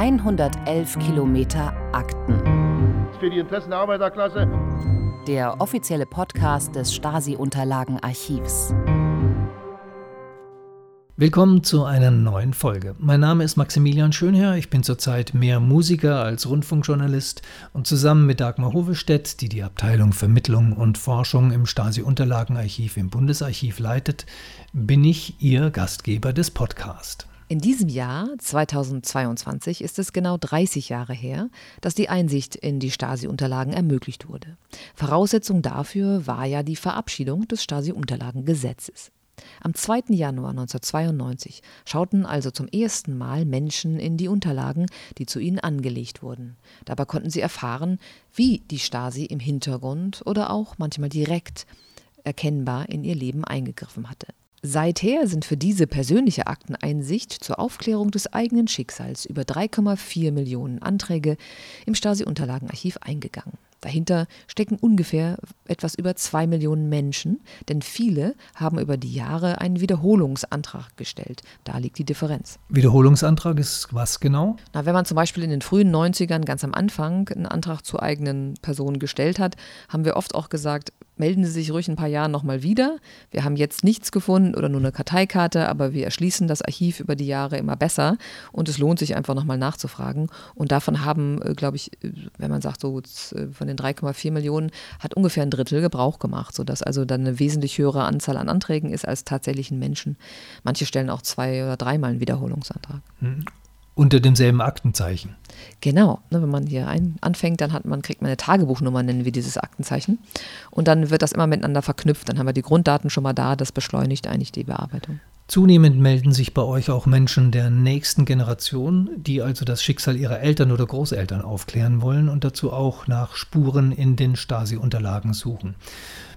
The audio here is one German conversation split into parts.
111 Kilometer Akten. Für die Interessen der Arbeiterklasse. Der offizielle Podcast des Stasi-Unterlagenarchivs. Willkommen zu einer neuen Folge. Mein Name ist Maximilian Schönherr, ich bin zurzeit mehr Musiker als Rundfunkjournalist und zusammen mit Dagmar Hovestedt, die die Abteilung Vermittlung und Forschung im Stasi-Unterlagenarchiv im Bundesarchiv leitet, bin ich Ihr Gastgeber des Podcasts. In diesem Jahr, 2022, ist es genau 30 Jahre her, dass die Einsicht in die Stasi-Unterlagen ermöglicht wurde. Voraussetzung dafür war ja die Verabschiedung des Stasi-Unterlagengesetzes. Am 2. Januar 1992 schauten also zum ersten Mal Menschen in die Unterlagen, die zu ihnen angelegt wurden. Dabei konnten sie erfahren, wie die Stasi im Hintergrund oder auch manchmal direkt erkennbar in ihr Leben eingegriffen hatte. Seither sind für diese persönliche Akteneinsicht zur Aufklärung des eigenen Schicksals über 3,4 Millionen Anträge im Stasi-Unterlagenarchiv eingegangen. Dahinter stecken ungefähr etwas über zwei Millionen Menschen, denn viele haben über die Jahre einen Wiederholungsantrag gestellt. Da liegt die Differenz. Wiederholungsantrag ist was genau? Na, wenn man zum Beispiel in den frühen 90ern ganz am Anfang einen Antrag zur eigenen Person gestellt hat, haben wir oft auch gesagt, melden Sie sich ruhig ein paar Jahre nochmal wieder. Wir haben jetzt nichts gefunden oder nur eine Karteikarte, aber wir erschließen das Archiv über die Jahre immer besser und es lohnt sich einfach nochmal nachzufragen. Und davon haben, äh, glaube ich, äh, wenn man sagt, so äh, von den 3,4 Millionen hat ungefähr ein Drittel Gebrauch gemacht, sodass also dann eine wesentlich höhere Anzahl an Anträgen ist als tatsächlichen Menschen. Manche stellen auch zwei oder dreimal einen Wiederholungsantrag. Unter demselben Aktenzeichen. Genau, ne, wenn man hier ein, anfängt, dann hat man, kriegt man eine Tagebuchnummer, nennen wir dieses Aktenzeichen. Und dann wird das immer miteinander verknüpft. Dann haben wir die Grunddaten schon mal da, das beschleunigt eigentlich die Bearbeitung. Zunehmend melden sich bei euch auch Menschen der nächsten Generation, die also das Schicksal ihrer Eltern oder Großeltern aufklären wollen und dazu auch nach Spuren in den Stasi-Unterlagen suchen.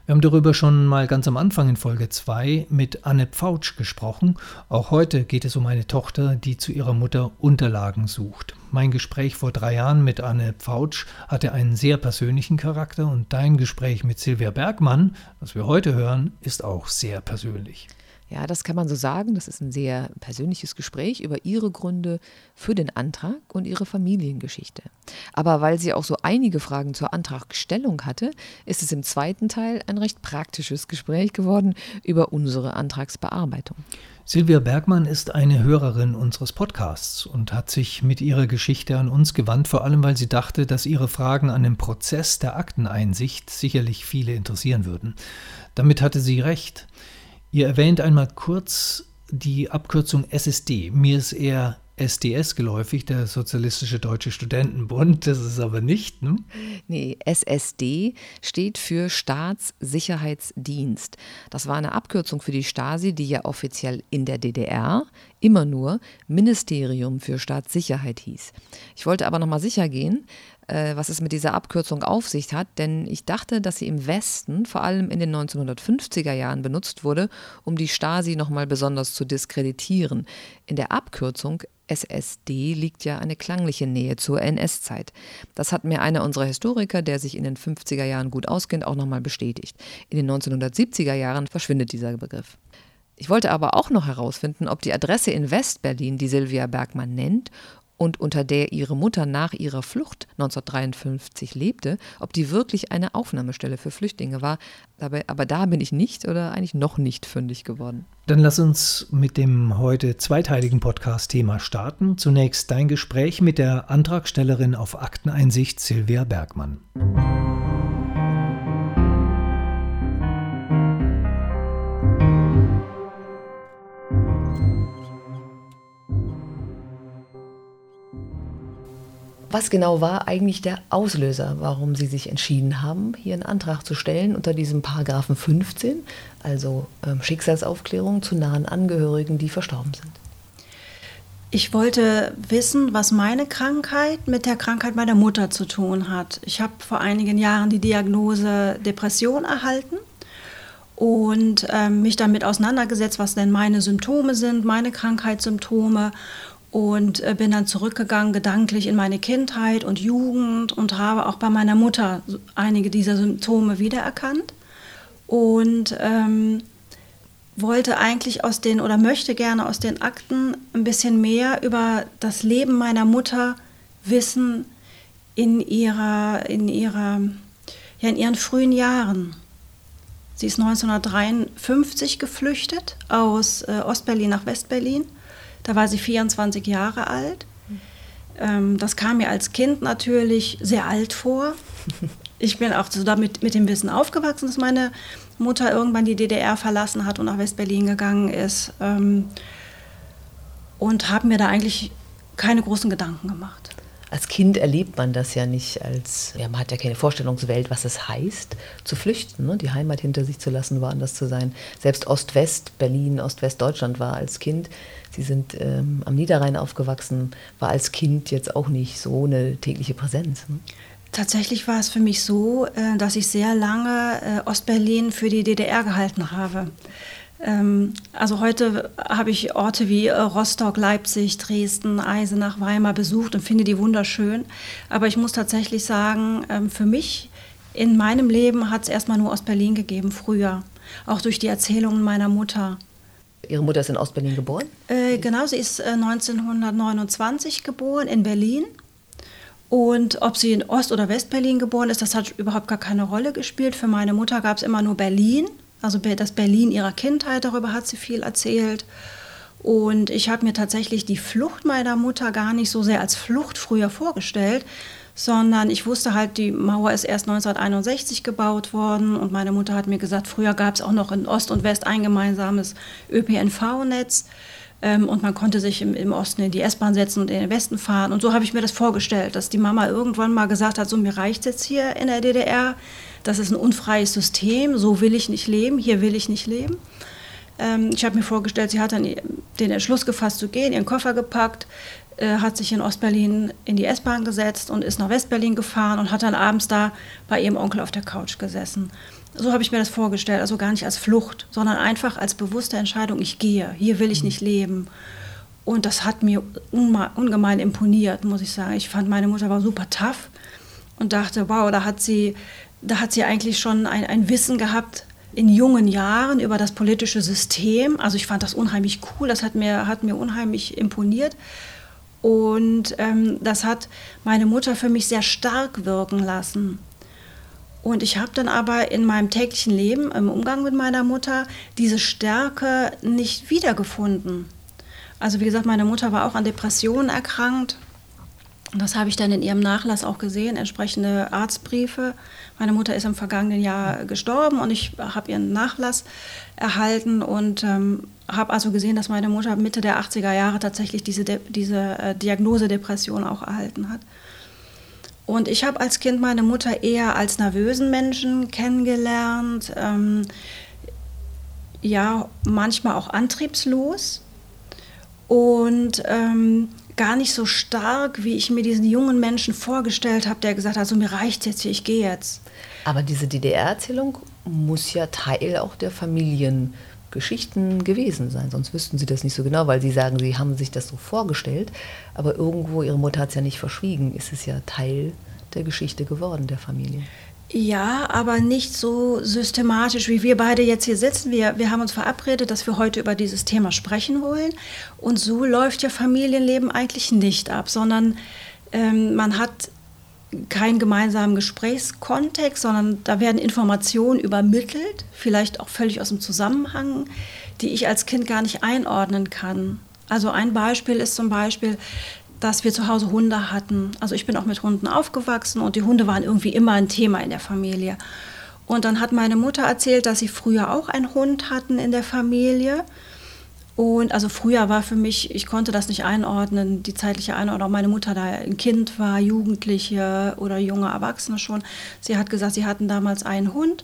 Wir haben darüber schon mal ganz am Anfang in Folge 2 mit Anne Pfautsch gesprochen. Auch heute geht es um eine Tochter, die zu ihrer Mutter Unterlagen sucht. Mein Gespräch vor drei Jahren mit Anne Pfautsch hatte einen sehr persönlichen Charakter und dein Gespräch mit Silvia Bergmann, was wir heute hören, ist auch sehr persönlich. Ja, das kann man so sagen. Das ist ein sehr persönliches Gespräch über ihre Gründe für den Antrag und ihre Familiengeschichte. Aber weil sie auch so einige Fragen zur Antragstellung hatte, ist es im zweiten Teil ein recht praktisches Gespräch geworden über unsere Antragsbearbeitung. Silvia Bergmann ist eine Hörerin unseres Podcasts und hat sich mit ihrer Geschichte an uns gewandt, vor allem weil sie dachte, dass ihre Fragen an dem Prozess der Akteneinsicht sicherlich viele interessieren würden. Damit hatte sie recht. Ihr erwähnt einmal kurz die Abkürzung SSD. Mir ist eher SDS geläufig, der Sozialistische Deutsche Studentenbund. Das ist aber nicht, ne? Nee, SSD steht für Staatssicherheitsdienst. Das war eine Abkürzung für die Stasi, die ja offiziell in der DDR immer nur Ministerium für Staatssicherheit hieß. Ich wollte aber nochmal sicher gehen, äh, was es mit dieser Abkürzung auf sich hat, denn ich dachte, dass sie im Westen, vor allem in den 1950er Jahren, benutzt wurde, um die Stasi nochmal besonders zu diskreditieren. In der Abkürzung SSD liegt ja eine klangliche Nähe zur NS-Zeit. Das hat mir einer unserer Historiker, der sich in den 50er Jahren gut auskennt, auch nochmal bestätigt. In den 1970er Jahren verschwindet dieser Begriff. Ich wollte aber auch noch herausfinden, ob die Adresse in Westberlin, die Silvia Bergmann nennt, und unter der ihre Mutter nach ihrer Flucht 1953 lebte, ob die wirklich eine Aufnahmestelle für Flüchtlinge war. Dabei, aber da bin ich nicht oder eigentlich noch nicht fündig geworden. Dann lass uns mit dem heute zweiteiligen Podcast-Thema starten. Zunächst dein Gespräch mit der Antragstellerin auf Akteneinsicht Silvia Bergmann. Was genau war eigentlich der Auslöser, warum Sie sich entschieden haben, hier einen Antrag zu stellen unter diesem Paragraphen 15, also ähm, Schicksalsaufklärung zu nahen Angehörigen, die verstorben sind? Ich wollte wissen, was meine Krankheit mit der Krankheit meiner Mutter zu tun hat. Ich habe vor einigen Jahren die Diagnose Depression erhalten und äh, mich damit auseinandergesetzt, was denn meine Symptome sind, meine Krankheitssymptome und äh, bin dann zurückgegangen gedanklich in meine Kindheit und Jugend und habe auch bei meiner Mutter einige dieser Symptome wiedererkannt. Und ähm, wollte eigentlich aus den oder möchte gerne aus den Akten ein bisschen mehr über das Leben meiner Mutter wissen in ihrer, in ihrer, ja, in ihren frühen Jahren. Sie ist 1953 geflüchtet aus äh, Ostberlin nach Westberlin. Da war sie 24 Jahre alt. Ähm, das kam mir als Kind natürlich sehr alt vor. Ich bin auch so damit mit dem Wissen aufgewachsen, dass meine Mutter irgendwann die DDR verlassen hat und nach Westberlin gegangen ist. Ähm, und habe mir da eigentlich keine großen Gedanken gemacht als Kind erlebt man das ja nicht als, ja, man hat ja keine Vorstellungswelt, was es heißt, zu flüchten, ne? die Heimat hinter sich zu lassen, woanders zu sein. Selbst Ost-West, Berlin, Ost-West-Deutschland war als Kind, Sie sind ähm, am Niederrhein aufgewachsen, war als Kind jetzt auch nicht so eine tägliche Präsenz. Ne? Tatsächlich war es für mich so, äh, dass ich sehr lange äh, Ostberlin für die DDR gehalten habe. Ähm, also heute habe ich Orte wie äh, Rostock, Leipzig, Dresden, Eisenach, Weimar besucht und finde die wunderschön. Aber ich muss tatsächlich sagen, ähm, für mich in meinem Leben hat es erstmal nur Ostberlin gegeben, früher. Auch durch die Erzählungen meiner Mutter. Ihre Mutter ist in Ostberlin geboren? Äh, genau, sie ist äh, 1929 geboren in Berlin. Und ob sie in Ost- oder Westberlin geboren ist, das hat überhaupt gar keine Rolle gespielt. Für meine Mutter gab es immer nur Berlin. Also das Berlin ihrer Kindheit, darüber hat sie viel erzählt. Und ich habe mir tatsächlich die Flucht meiner Mutter gar nicht so sehr als Flucht früher vorgestellt, sondern ich wusste halt, die Mauer ist erst 1961 gebaut worden und meine Mutter hat mir gesagt, früher gab es auch noch in Ost und West ein gemeinsames ÖPNV-Netz ähm, und man konnte sich im, im Osten in die S-Bahn setzen und in den Westen fahren. Und so habe ich mir das vorgestellt, dass die Mama irgendwann mal gesagt hat, so mir reicht jetzt hier in der DDR, das ist ein unfreies System, so will ich nicht leben, hier will ich nicht leben. Ähm, ich habe mir vorgestellt, sie hat dann den Entschluss gefasst zu gehen, ihren Koffer gepackt, äh, hat sich in Ostberlin in die S-Bahn gesetzt und ist nach Westberlin gefahren und hat dann abends da bei ihrem Onkel auf der Couch gesessen. So habe ich mir das vorgestellt, also gar nicht als Flucht, sondern einfach als bewusste Entscheidung, ich gehe, hier will ich nicht leben. Und das hat mir ungemein imponiert, muss ich sagen. Ich fand, meine Mutter war super tough und dachte, wow, da hat sie da hat sie eigentlich schon ein, ein Wissen gehabt in jungen Jahren über das politische System. Also ich fand das unheimlich cool, das hat mir, hat mir unheimlich imponiert. Und ähm, das hat meine Mutter für mich sehr stark wirken lassen. Und ich habe dann aber in meinem täglichen Leben, im Umgang mit meiner Mutter, diese Stärke nicht wiedergefunden. Also wie gesagt, meine Mutter war auch an Depressionen erkrankt. Das habe ich dann in ihrem Nachlass auch gesehen, entsprechende Arztbriefe. Meine Mutter ist im vergangenen Jahr gestorben und ich habe ihren Nachlass erhalten und ähm, habe also gesehen, dass meine Mutter Mitte der 80er Jahre tatsächlich diese, De diese äh, Diagnose Depression auch erhalten hat. Und ich habe als Kind meine Mutter eher als nervösen Menschen kennengelernt, ähm, ja, manchmal auch antriebslos. Und ähm, gar nicht so stark, wie ich mir diesen jungen Menschen vorgestellt habe, der gesagt hat, so mir reicht jetzt hier, ich gehe jetzt. Aber diese DDR-Erzählung muss ja Teil auch der Familiengeschichten gewesen sein, sonst wüssten Sie das nicht so genau, weil Sie sagen, Sie haben sich das so vorgestellt, aber irgendwo, Ihre Mutter hat es ja nicht verschwiegen, ist es ja Teil der Geschichte geworden, der Familie. Ja, aber nicht so systematisch, wie wir beide jetzt hier sitzen. Wir, wir haben uns verabredet, dass wir heute über dieses Thema sprechen wollen. Und so läuft ja Familienleben eigentlich nicht ab, sondern ähm, man hat keinen gemeinsamen Gesprächskontext, sondern da werden Informationen übermittelt, vielleicht auch völlig aus dem Zusammenhang, die ich als Kind gar nicht einordnen kann. Also ein Beispiel ist zum Beispiel, dass wir zu Hause Hunde hatten. Also ich bin auch mit Hunden aufgewachsen und die Hunde waren irgendwie immer ein Thema in der Familie. Und dann hat meine Mutter erzählt, dass sie früher auch einen Hund hatten in der Familie. Und also früher war für mich, ich konnte das nicht einordnen, die zeitliche Einordnung. Meine Mutter da ein Kind war, Jugendliche oder junge Erwachsene schon. Sie hat gesagt, sie hatten damals einen Hund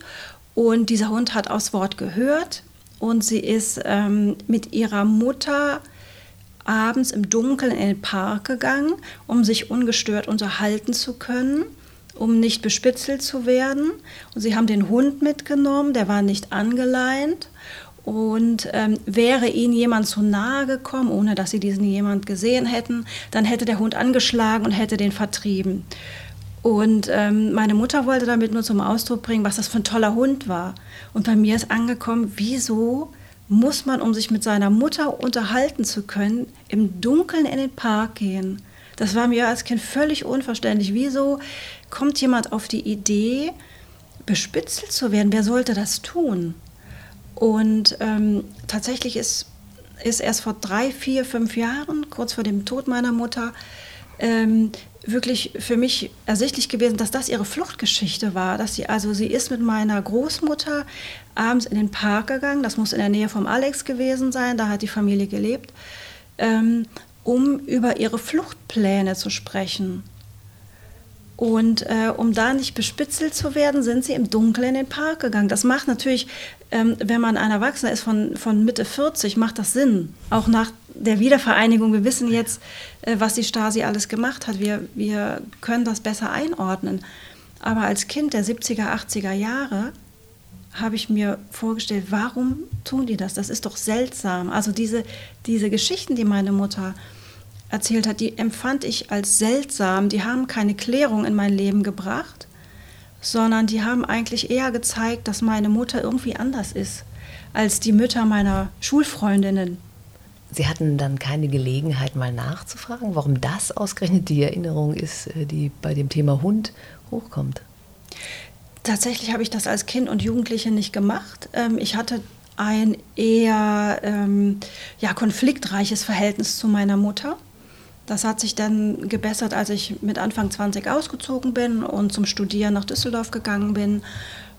und dieser Hund hat aufs Wort gehört und sie ist ähm, mit ihrer Mutter abends im Dunkeln in den Park gegangen, um sich ungestört unterhalten zu können, um nicht bespitzelt zu werden. Und sie haben den Hund mitgenommen, der war nicht angeleint. Und ähm, wäre ihnen jemand zu nahe gekommen, ohne dass sie diesen jemand gesehen hätten, dann hätte der Hund angeschlagen und hätte den vertrieben. Und ähm, meine Mutter wollte damit nur zum Ausdruck bringen, was das für ein toller Hund war. Und bei mir ist angekommen, wieso muss man, um sich mit seiner Mutter unterhalten zu können, im Dunkeln in den Park gehen. Das war mir als Kind völlig unverständlich. Wieso kommt jemand auf die Idee, bespitzelt zu werden? Wer sollte das tun? Und ähm, tatsächlich ist, ist erst vor drei, vier, fünf Jahren, kurz vor dem Tod meiner Mutter, ähm, wirklich für mich ersichtlich gewesen, dass das ihre Fluchtgeschichte war. Dass sie, also sie ist mit meiner Großmutter abends in den Park gegangen, das muss in der Nähe vom Alex gewesen sein, da hat die Familie gelebt, ähm, um über ihre Fluchtpläne zu sprechen. Und äh, um da nicht bespitzelt zu werden, sind sie im Dunkeln in den Park gegangen. Das macht natürlich, ähm, wenn man ein Erwachsener ist von, von Mitte 40, macht das Sinn. Auch nach der Wiedervereinigung. Wir wissen jetzt, äh, was die Stasi alles gemacht hat. Wir, wir können das besser einordnen. Aber als Kind der 70er, 80er Jahre habe ich mir vorgestellt, warum tun die das? Das ist doch seltsam. Also diese, diese Geschichten, die meine Mutter erzählt hat, die empfand ich als seltsam. Die haben keine Klärung in mein Leben gebracht, sondern die haben eigentlich eher gezeigt, dass meine Mutter irgendwie anders ist als die Mütter meiner Schulfreundinnen. Sie hatten dann keine Gelegenheit, mal nachzufragen, warum das ausgerechnet die Erinnerung ist, äh, die bei dem Thema Hund hochkommt? Tatsächlich habe ich das als Kind und Jugendliche nicht gemacht. Ähm, ich hatte ein eher ähm, ja, konfliktreiches Verhältnis zu meiner Mutter. Das hat sich dann gebessert, als ich mit Anfang 20 ausgezogen bin und zum Studieren nach Düsseldorf gegangen bin.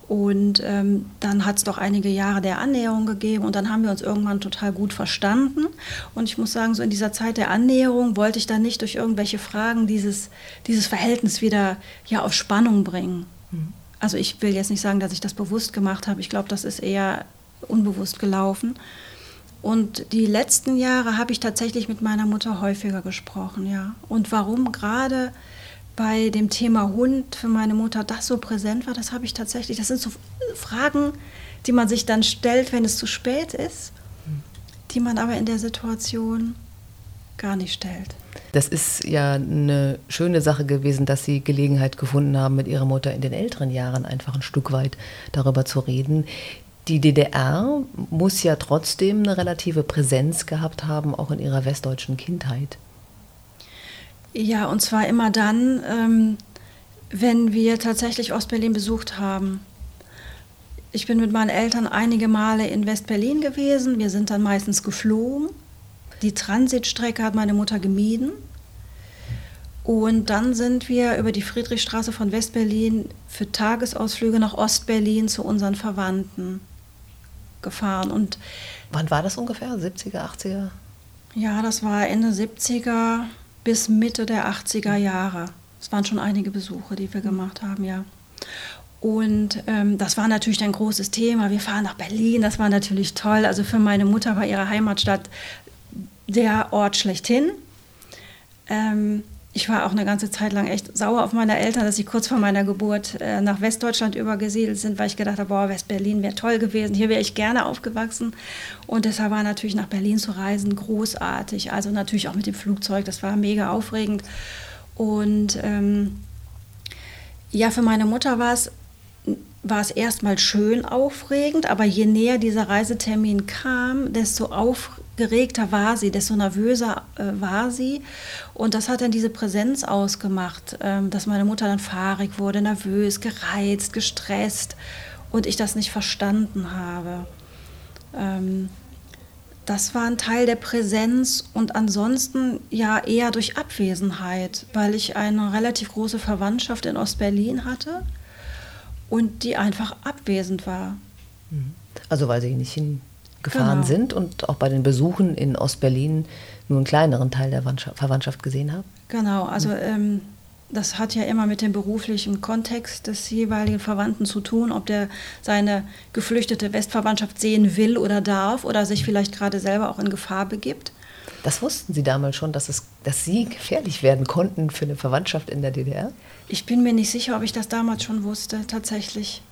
Und ähm, dann hat es doch einige Jahre der Annäherung gegeben und dann haben wir uns irgendwann total gut verstanden. Und ich muss sagen, so in dieser Zeit der Annäherung wollte ich dann nicht durch irgendwelche Fragen dieses, dieses Verhältnis wieder ja, auf Spannung bringen. Mhm. Also ich will jetzt nicht sagen, dass ich das bewusst gemacht habe. Ich glaube, das ist eher unbewusst gelaufen. Und die letzten Jahre habe ich tatsächlich mit meiner Mutter häufiger gesprochen, ja. Und warum gerade bei dem Thema Hund für meine Mutter das so präsent war, das habe ich tatsächlich, das sind so Fragen, die man sich dann stellt, wenn es zu spät ist, die man aber in der Situation gar nicht stellt. Das ist ja eine schöne Sache gewesen, dass Sie Gelegenheit gefunden haben, mit Ihrer Mutter in den älteren Jahren einfach ein Stück weit darüber zu reden die DDR muss ja trotzdem eine relative Präsenz gehabt haben, auch in ihrer westdeutschen Kindheit. Ja, und zwar immer dann, ähm, wenn wir tatsächlich Ostberlin besucht haben. Ich bin mit meinen Eltern einige Male in Westberlin gewesen. Wir sind dann meistens geflogen. Die Transitstrecke hat meine Mutter gemieden. Und dann sind wir über die Friedrichstraße von Westberlin für Tagesausflüge nach Ostberlin zu unseren Verwandten gefahren. Und Wann war das ungefähr? 70er, 80er? Ja, das war Ende 70er bis Mitte der 80er Jahre. Es waren schon einige Besuche, die wir gemacht haben, ja. Und ähm, das war natürlich ein großes Thema. Wir fahren nach Berlin, das war natürlich toll. Also für meine Mutter war ihre Heimatstadt der Ort schlechthin. Ähm, ich war auch eine ganze Zeit lang echt sauer auf meine Eltern, dass sie kurz vor meiner Geburt äh, nach Westdeutschland übergesiedelt sind, weil ich gedacht habe, Westberlin wäre toll gewesen, hier wäre ich gerne aufgewachsen. Und deshalb war natürlich nach Berlin zu reisen großartig. Also natürlich auch mit dem Flugzeug, das war mega aufregend. Und ähm, ja, für meine Mutter war es war es erstmal schön aufregend, aber je näher dieser Reisetermin kam, desto aufgeregter war sie, desto nervöser äh, war sie. Und das hat dann diese Präsenz ausgemacht, ähm, dass meine Mutter dann fahrig wurde, nervös, gereizt, gestresst und ich das nicht verstanden habe. Ähm, das war ein Teil der Präsenz und ansonsten ja eher durch Abwesenheit, weil ich eine relativ große Verwandtschaft in Ostberlin hatte und die einfach abwesend war. Mhm. Also weil sie nicht hingefahren genau. sind und auch bei den Besuchen in Ostberlin nur einen kleineren Teil der Verwandtschaft gesehen haben? Genau, also mhm. ähm, das hat ja immer mit dem beruflichen Kontext des jeweiligen Verwandten zu tun, ob der seine geflüchtete Westverwandtschaft sehen will oder darf oder sich vielleicht gerade selber auch in Gefahr begibt. Das wussten Sie damals schon, dass, es, dass Sie gefährlich werden konnten für eine Verwandtschaft in der DDR? Ich bin mir nicht sicher, ob ich das damals schon wusste, tatsächlich.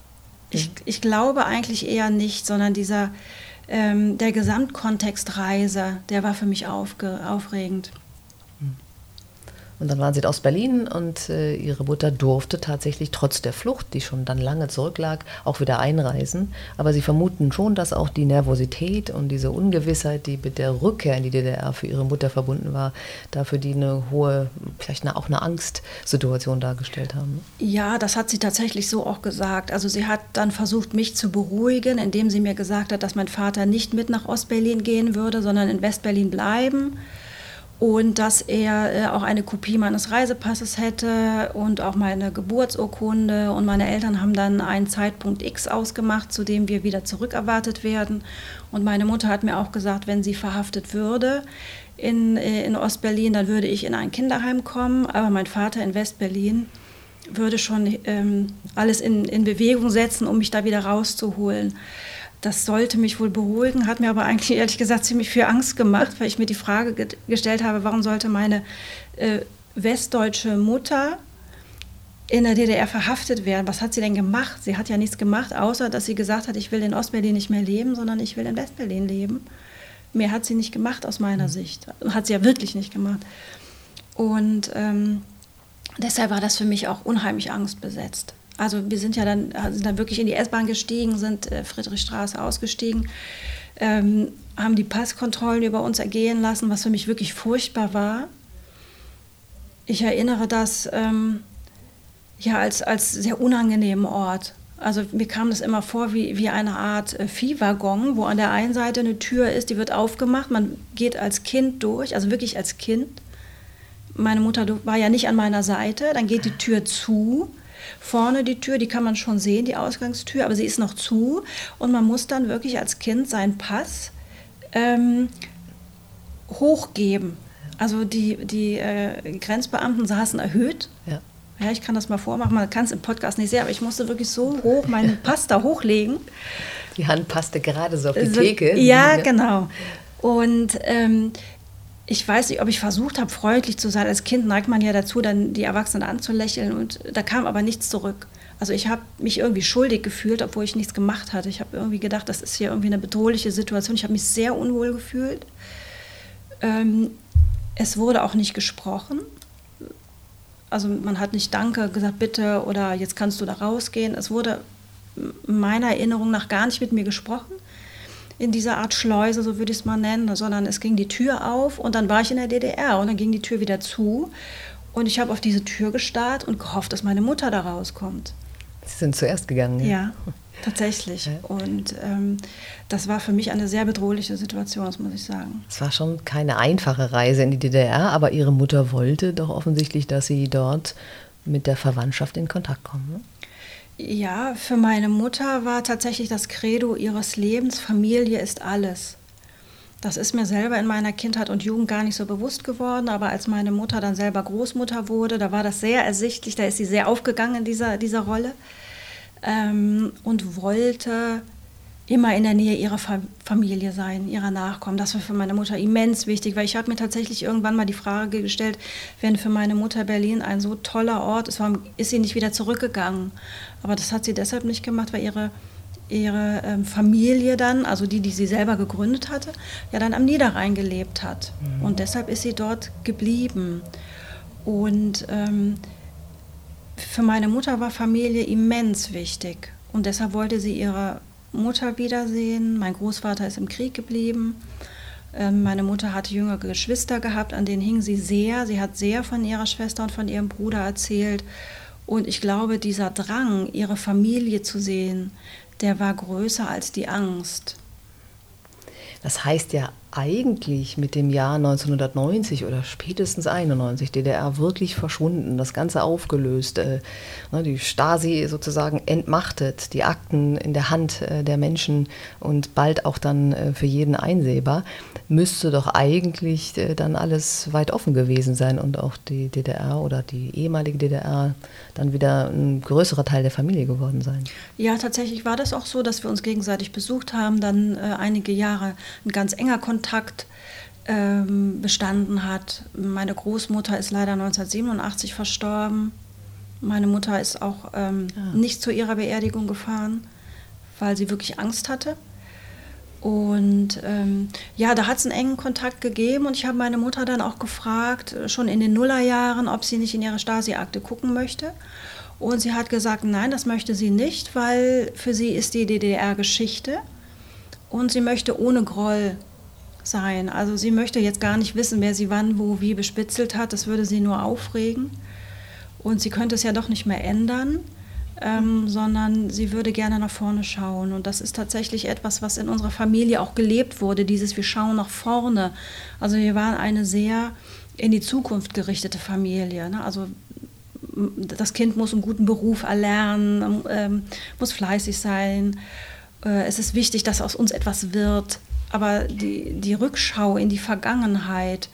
Ich, ich glaube eigentlich eher nicht, sondern dieser, ähm, der Gesamtkontext Reise, der war für mich aufge, aufregend. Und dann waren sie in Ostberlin und äh, ihre Mutter durfte tatsächlich trotz der Flucht, die schon dann lange zurücklag, auch wieder einreisen. Aber sie vermuten schon, dass auch die Nervosität und diese Ungewissheit, die mit der Rückkehr in die DDR für ihre Mutter verbunden war, dafür die eine hohe, vielleicht eine, auch eine Angstsituation dargestellt haben. Ja, das hat sie tatsächlich so auch gesagt. Also sie hat dann versucht, mich zu beruhigen, indem sie mir gesagt hat, dass mein Vater nicht mit nach Ostberlin gehen würde, sondern in Westberlin bleiben und dass er äh, auch eine Kopie meines Reisepasses hätte und auch meine Geburtsurkunde. Und meine Eltern haben dann einen Zeitpunkt X ausgemacht, zu dem wir wieder zurückerwartet werden. Und meine Mutter hat mir auch gesagt, wenn sie verhaftet würde in, äh, in Ostberlin, dann würde ich in ein Kinderheim kommen, aber mein Vater in Westberlin würde schon ähm, alles in, in Bewegung setzen, um mich da wieder rauszuholen. Das sollte mich wohl beruhigen, hat mir aber eigentlich ehrlich gesagt ziemlich viel Angst gemacht, weil ich mir die Frage ge gestellt habe, warum sollte meine äh, westdeutsche Mutter in der DDR verhaftet werden? Was hat sie denn gemacht? Sie hat ja nichts gemacht, außer dass sie gesagt hat, ich will in Ostberlin nicht mehr leben, sondern ich will in Westberlin leben. Mehr hat sie nicht gemacht aus meiner mhm. Sicht. Hat sie ja wirklich nicht gemacht. Und ähm, deshalb war das für mich auch unheimlich angstbesetzt. Also wir sind ja dann, sind dann wirklich in die S-Bahn gestiegen, sind äh, Friedrichstraße ausgestiegen, ähm, haben die Passkontrollen über uns ergehen lassen, was für mich wirklich furchtbar war. Ich erinnere das ähm, ja als, als sehr unangenehmen Ort. Also mir kam das immer vor wie, wie eine Art äh, Viehwaggon, wo an der einen Seite eine Tür ist, die wird aufgemacht, man geht als Kind durch, also wirklich als Kind. Meine Mutter war ja nicht an meiner Seite, dann geht die Tür zu Vorne die Tür, die kann man schon sehen, die Ausgangstür, aber sie ist noch zu und man muss dann wirklich als Kind seinen Pass ähm, hochgeben. Also die, die äh, Grenzbeamten saßen erhöht. Ja. ja. ich kann das mal vormachen, man kann es im Podcast nicht sehen, aber ich musste wirklich so hoch meinen Pass da hochlegen. Die Hand passte gerade so auf die Theke. Ja, genau. Und ähm, ich weiß nicht, ob ich versucht habe, freundlich zu sein. Als Kind neigt man ja dazu, dann die Erwachsenen anzulächeln und da kam aber nichts zurück. Also ich habe mich irgendwie schuldig gefühlt, obwohl ich nichts gemacht hatte. Ich habe irgendwie gedacht, das ist hier irgendwie eine bedrohliche Situation. Ich habe mich sehr unwohl gefühlt. Ähm, es wurde auch nicht gesprochen. Also man hat nicht Danke gesagt, bitte oder jetzt kannst du da rausgehen. Es wurde meiner Erinnerung nach gar nicht mit mir gesprochen in dieser Art Schleuse, so würde ich es mal nennen, sondern es ging die Tür auf und dann war ich in der DDR und dann ging die Tür wieder zu und ich habe auf diese Tür gestarrt und gehofft, dass meine Mutter da rauskommt. Sie sind zuerst gegangen. Ja, ja tatsächlich. Und ähm, das war für mich eine sehr bedrohliche Situation, das muss ich sagen. Es war schon keine einfache Reise in die DDR, aber Ihre Mutter wollte doch offensichtlich, dass Sie dort mit der Verwandtschaft in Kontakt kommen. Ne? Ja, für meine Mutter war tatsächlich das Credo ihres Lebens, Familie ist alles. Das ist mir selber in meiner Kindheit und Jugend gar nicht so bewusst geworden, aber als meine Mutter dann selber Großmutter wurde, da war das sehr ersichtlich, da ist sie sehr aufgegangen in dieser, dieser Rolle ähm, und wollte immer in der Nähe ihrer Familie sein, ihrer Nachkommen. Das war für meine Mutter immens wichtig, weil ich habe mir tatsächlich irgendwann mal die Frage gestellt, wenn für meine Mutter Berlin ein so toller Ort ist, warum ist sie nicht wieder zurückgegangen? Aber das hat sie deshalb nicht gemacht, weil ihre, ihre ähm, Familie dann, also die, die sie selber gegründet hatte, ja dann am Niederrhein gelebt hat. Mhm. Und deshalb ist sie dort geblieben. Und ähm, für meine Mutter war Familie immens wichtig. Und deshalb wollte sie ihre Mutter wiedersehen. Mein Großvater ist im Krieg geblieben. Ähm, meine Mutter hatte jüngere Geschwister gehabt, an denen hing sie sehr. Sie hat sehr von ihrer Schwester und von ihrem Bruder erzählt. Und ich glaube, dieser Drang, ihre Familie zu sehen, der war größer als die Angst. Das heißt ja eigentlich mit dem Jahr 1990 oder spätestens 91 DDR wirklich verschwunden, das Ganze aufgelöst, äh, ne, die Stasi sozusagen entmachtet, die Akten in der Hand äh, der Menschen und bald auch dann äh, für jeden einsehbar, müsste doch eigentlich dann alles weit offen gewesen sein und auch die DDR oder die ehemalige DDR dann wieder ein größerer Teil der Familie geworden sein. Ja, tatsächlich war das auch so, dass wir uns gegenseitig besucht haben, dann einige Jahre ein ganz enger Kontakt Kontakt ähm, bestanden hat. Meine Großmutter ist leider 1987 verstorben. Meine Mutter ist auch ähm, ja. nicht zu ihrer Beerdigung gefahren, weil sie wirklich Angst hatte. Und ähm, ja, da hat es einen engen Kontakt gegeben und ich habe meine Mutter dann auch gefragt, äh, schon in den Nullerjahren, ob sie nicht in ihre Stasi-Akte gucken möchte. Und sie hat gesagt, nein, das möchte sie nicht, weil für sie ist die DDR Geschichte und sie möchte ohne Groll sein. Also sie möchte jetzt gar nicht wissen, wer sie wann, wo, wie bespitzelt hat. Das würde sie nur aufregen. Und sie könnte es ja doch nicht mehr ändern, ähm, sondern sie würde gerne nach vorne schauen. Und das ist tatsächlich etwas, was in unserer Familie auch gelebt wurde, dieses Wir schauen nach vorne. Also wir waren eine sehr in die Zukunft gerichtete Familie. Ne? Also das Kind muss einen guten Beruf erlernen, ähm, muss fleißig sein. Äh, es ist wichtig, dass aus uns etwas wird. Aber die, die Rückschau in die Vergangenheit,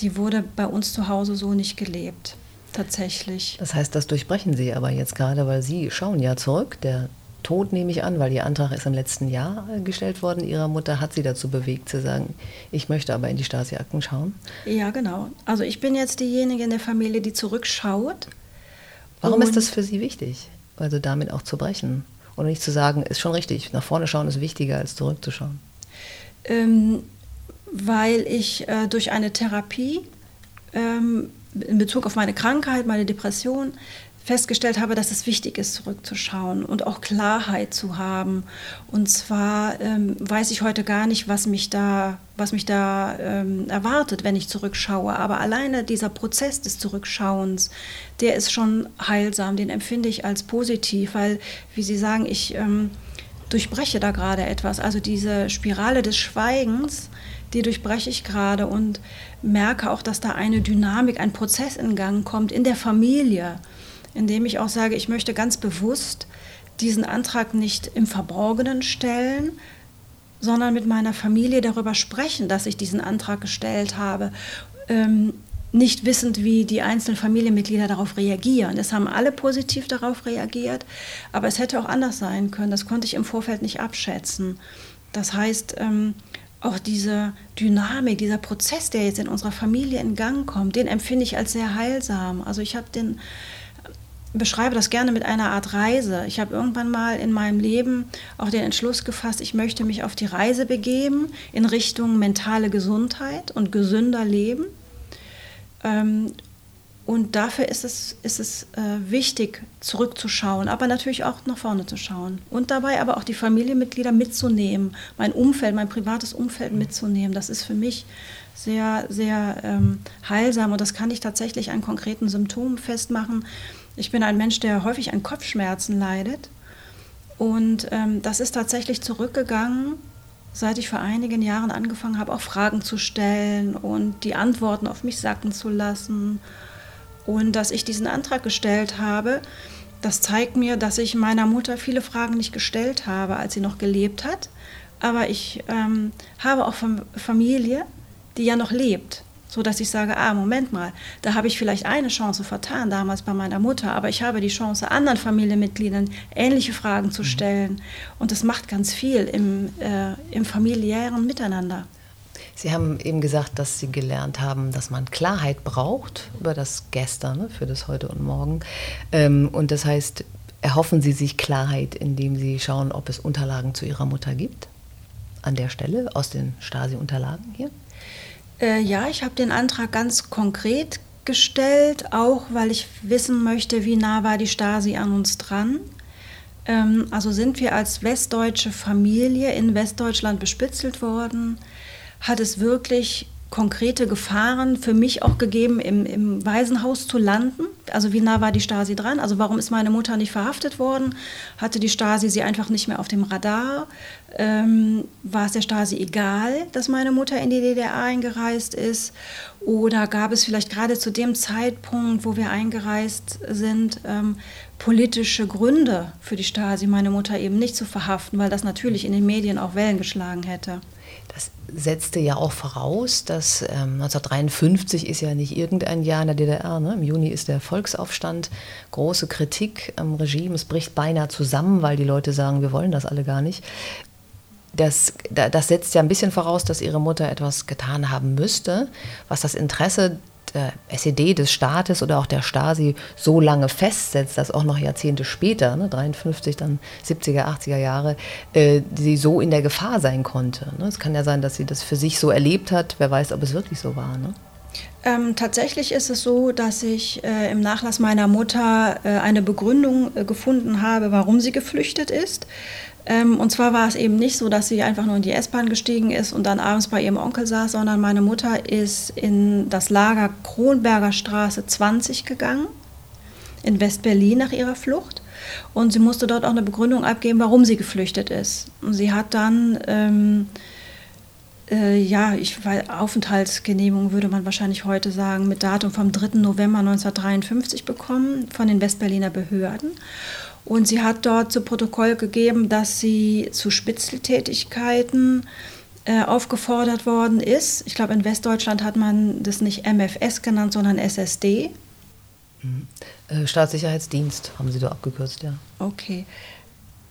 die wurde bei uns zu Hause so nicht gelebt. Tatsächlich. Das heißt, das durchbrechen Sie aber jetzt gerade, weil Sie schauen ja zurück. Der Tod nehme ich an, weil Ihr Antrag ist im letzten Jahr gestellt worden. Ihrer Mutter hat Sie dazu bewegt zu sagen, ich möchte aber in die Stasi-Akten schauen. Ja, genau. Also ich bin jetzt diejenige in der Familie, die zurückschaut. Warum ist das für Sie wichtig? Also damit auch zu brechen? Oder nicht zu sagen, ist schon richtig, nach vorne schauen ist wichtiger als zurückzuschauen? Ähm, weil ich äh, durch eine Therapie ähm, in Bezug auf meine Krankheit, meine Depression, festgestellt habe, dass es wichtig ist, zurückzuschauen und auch Klarheit zu haben. Und zwar ähm, weiß ich heute gar nicht, was mich da, was mich da ähm, erwartet, wenn ich zurückschaue. Aber alleine dieser Prozess des Zurückschauens, der ist schon heilsam, den empfinde ich als positiv, weil, wie Sie sagen, ich ähm, durchbreche da gerade etwas. Also diese Spirale des Schweigens, die durchbreche ich gerade und merke auch, dass da eine Dynamik, ein Prozess in Gang kommt in der Familie indem ich auch sage, ich möchte ganz bewusst diesen Antrag nicht im Verborgenen stellen, sondern mit meiner Familie darüber sprechen, dass ich diesen Antrag gestellt habe. Ähm, nicht wissend, wie die einzelnen Familienmitglieder darauf reagieren. Es haben alle positiv darauf reagiert, aber es hätte auch anders sein können. Das konnte ich im Vorfeld nicht abschätzen. Das heißt, ähm, auch diese Dynamik, dieser Prozess, der jetzt in unserer Familie in Gang kommt, den empfinde ich als sehr heilsam. Also ich habe den beschreibe das gerne mit einer Art Reise. Ich habe irgendwann mal in meinem Leben auch den Entschluss gefasst, ich möchte mich auf die Reise begeben in Richtung mentale Gesundheit und gesünder Leben. Ähm, und dafür ist es, ist es äh, wichtig, zurückzuschauen, aber natürlich auch nach vorne zu schauen. Und dabei aber auch die Familienmitglieder mitzunehmen, mein Umfeld, mein privates Umfeld mitzunehmen. Das ist für mich sehr, sehr ähm, heilsam und das kann ich tatsächlich an konkreten Symptomen festmachen. Ich bin ein Mensch, der häufig an Kopfschmerzen leidet. Und ähm, das ist tatsächlich zurückgegangen, seit ich vor einigen Jahren angefangen habe, auch Fragen zu stellen und die Antworten auf mich sacken zu lassen. Und dass ich diesen Antrag gestellt habe, das zeigt mir, dass ich meiner Mutter viele Fragen nicht gestellt habe, als sie noch gelebt hat. Aber ich ähm, habe auch Familie, die ja noch lebt so dass ich sage, ah, Moment mal, da habe ich vielleicht eine Chance vertan damals bei meiner Mutter, aber ich habe die Chance, anderen Familienmitgliedern ähnliche Fragen zu mhm. stellen. Und das macht ganz viel im, äh, im familiären Miteinander. Sie haben eben gesagt, dass Sie gelernt haben, dass man Klarheit braucht über das Gestern, ne, für das Heute und Morgen. Ähm, und das heißt, erhoffen Sie sich Klarheit, indem Sie schauen, ob es Unterlagen zu Ihrer Mutter gibt? An der Stelle, aus den Stasi-Unterlagen hier? Äh, ja, ich habe den Antrag ganz konkret gestellt, auch weil ich wissen möchte, wie nah war die Stasi an uns dran. Ähm, also sind wir als westdeutsche Familie in Westdeutschland bespitzelt worden? Hat es wirklich konkrete Gefahren für mich auch gegeben, im, im Waisenhaus zu landen? Also wie nah war die Stasi dran? Also warum ist meine Mutter nicht verhaftet worden? Hatte die Stasi sie einfach nicht mehr auf dem Radar? Ähm, war es der Stasi egal, dass meine Mutter in die DDR eingereist ist? Oder gab es vielleicht gerade zu dem Zeitpunkt, wo wir eingereist sind, ähm, politische Gründe für die Stasi, meine Mutter eben nicht zu verhaften, weil das natürlich in den Medien auch Wellen geschlagen hätte? Das setzte ja auch voraus, dass ähm, 1953 ist ja nicht irgendein Jahr in der DDR. Ne? Im Juni ist der Volksaufstand, große Kritik am Regime. Es bricht beinahe zusammen, weil die Leute sagen, wir wollen das alle gar nicht. Das, das setzt ja ein bisschen voraus, dass ihre Mutter etwas getan haben müsste, was das Interesse der SED des Staates oder auch der Stasi so lange festsetzt, dass auch noch Jahrzehnte später, ne, 53, dann 70er, 80er Jahre, äh, sie so in der Gefahr sein konnte. Ne? Es kann ja sein, dass sie das für sich so erlebt hat. Wer weiß, ob es wirklich so war. Ne? Ähm, tatsächlich ist es so, dass ich äh, im Nachlass meiner Mutter äh, eine Begründung äh, gefunden habe, warum sie geflüchtet ist. Ähm, und zwar war es eben nicht so, dass sie einfach nur in die S-Bahn gestiegen ist und dann abends bei ihrem Onkel saß, sondern meine Mutter ist in das Lager Kronberger Straße 20 gegangen, in West-Berlin nach ihrer Flucht. Und sie musste dort auch eine Begründung abgeben, warum sie geflüchtet ist. Und sie hat dann, ähm, äh, ja, ich weiß, Aufenthaltsgenehmigung würde man wahrscheinlich heute sagen, mit Datum vom 3. November 1953 bekommen von den Westberliner Behörden. Und sie hat dort zu Protokoll gegeben, dass sie zu Spitzeltätigkeiten äh, aufgefordert worden ist. Ich glaube, in Westdeutschland hat man das nicht MFS genannt, sondern SSD. Mhm. Äh, Staatssicherheitsdienst haben Sie da abgekürzt, ja. Okay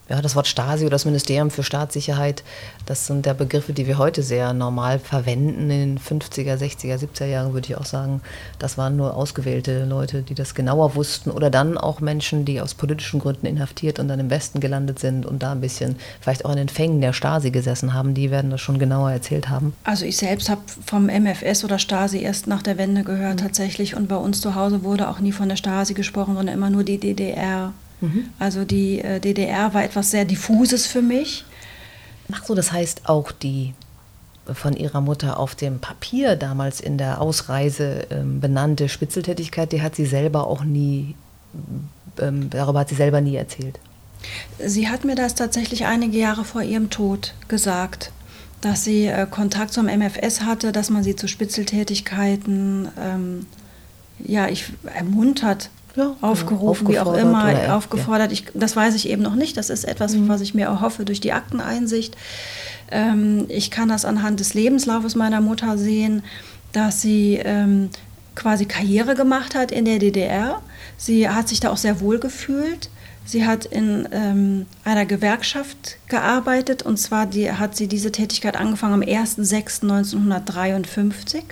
ja, das Wort Stasi oder das Ministerium für Staatssicherheit, das sind ja Begriffe, die wir heute sehr normal verwenden. In den 50er, 60er, 70er Jahren würde ich auch sagen, das waren nur ausgewählte Leute, die das genauer wussten. Oder dann auch Menschen, die aus politischen Gründen inhaftiert und dann im Westen gelandet sind und da ein bisschen vielleicht auch in den Fängen der Stasi gesessen haben. Die werden das schon genauer erzählt haben. Also ich selbst habe vom MFS oder Stasi erst nach der Wende gehört mhm. tatsächlich. Und bei uns zu Hause wurde auch nie von der Stasi gesprochen, sondern immer nur die DDR. Mhm. Also die äh, DDR war etwas sehr diffuses für mich. Ach so, das heißt auch die von ihrer Mutter auf dem Papier damals in der Ausreise ähm, benannte Spitzeltätigkeit, die hat sie selber auch nie, ähm, darüber hat sie selber nie erzählt. Sie hat mir das tatsächlich einige Jahre vor ihrem Tod gesagt, dass sie äh, Kontakt zum MFS hatte, dass man sie zu Spitzeltätigkeiten ähm, ja, ich ermuntert ja, aufgerufen, wie auch immer, aufgefordert. Ja. Ich, das weiß ich eben noch nicht. Das ist etwas, mhm. was ich mir erhoffe durch die Akteneinsicht. Ähm, ich kann das anhand des Lebenslaufes meiner Mutter sehen, dass sie ähm, quasi Karriere gemacht hat in der DDR. Sie hat sich da auch sehr wohl gefühlt. Sie hat in ähm, einer Gewerkschaft gearbeitet und zwar die, hat sie diese Tätigkeit angefangen am 1.6.1953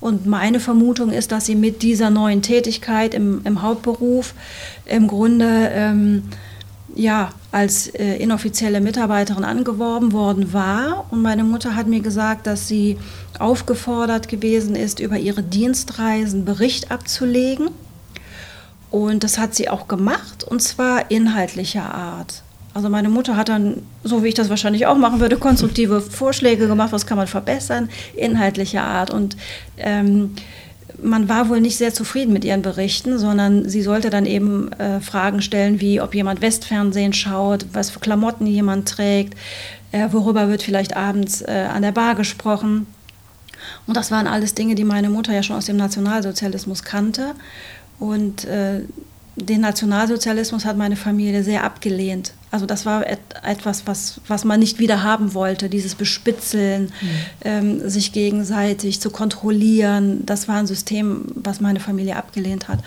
und meine Vermutung ist, dass sie mit dieser neuen Tätigkeit im, im Hauptberuf im Grunde ähm, ja, als äh, inoffizielle Mitarbeiterin angeworben worden war. Und meine Mutter hat mir gesagt, dass sie aufgefordert gewesen ist, über ihre Dienstreisen Bericht abzulegen. Und das hat sie auch gemacht, und zwar inhaltlicher Art. Also meine Mutter hat dann, so wie ich das wahrscheinlich auch machen würde, konstruktive Vorschläge gemacht, was kann man verbessern, inhaltlicher Art. Und ähm, man war wohl nicht sehr zufrieden mit ihren Berichten, sondern sie sollte dann eben äh, Fragen stellen, wie ob jemand Westfernsehen schaut, was für Klamotten jemand trägt, äh, worüber wird vielleicht abends äh, an der Bar gesprochen. Und das waren alles Dinge, die meine Mutter ja schon aus dem Nationalsozialismus kannte. Und äh, den Nationalsozialismus hat meine Familie sehr abgelehnt. Also das war et etwas, was, was man nicht wieder haben wollte, dieses Bespitzeln, mhm. ähm, sich gegenseitig zu kontrollieren. Das war ein System, was meine Familie abgelehnt hat.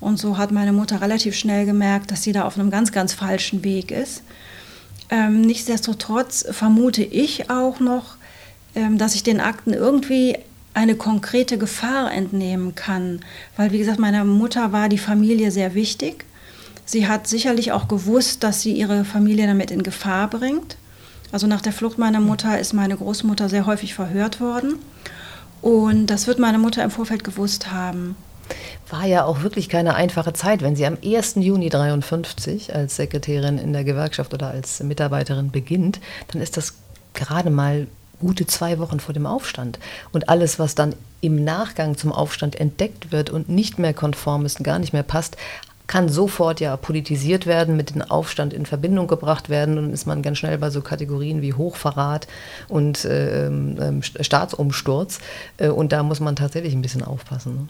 Und so hat meine Mutter relativ schnell gemerkt, dass sie da auf einem ganz, ganz falschen Weg ist. Ähm, nichtsdestotrotz vermute ich auch noch, ähm, dass ich den Akten irgendwie eine konkrete Gefahr entnehmen kann. Weil, wie gesagt, meiner Mutter war die Familie sehr wichtig. Sie hat sicherlich auch gewusst, dass sie ihre Familie damit in Gefahr bringt. Also nach der Flucht meiner Mutter ist meine Großmutter sehr häufig verhört worden. Und das wird meine Mutter im Vorfeld gewusst haben. War ja auch wirklich keine einfache Zeit, wenn sie am 1. Juni 1953 als Sekretärin in der Gewerkschaft oder als Mitarbeiterin beginnt, dann ist das gerade mal gute zwei Wochen vor dem Aufstand. Und alles, was dann im Nachgang zum Aufstand entdeckt wird und nicht mehr konform ist und gar nicht mehr passt, kann sofort ja politisiert werden, mit dem Aufstand in Verbindung gebracht werden und dann ist man ganz schnell bei so Kategorien wie Hochverrat und äh, äh, Staatsumsturz. Äh, und da muss man tatsächlich ein bisschen aufpassen. Ne?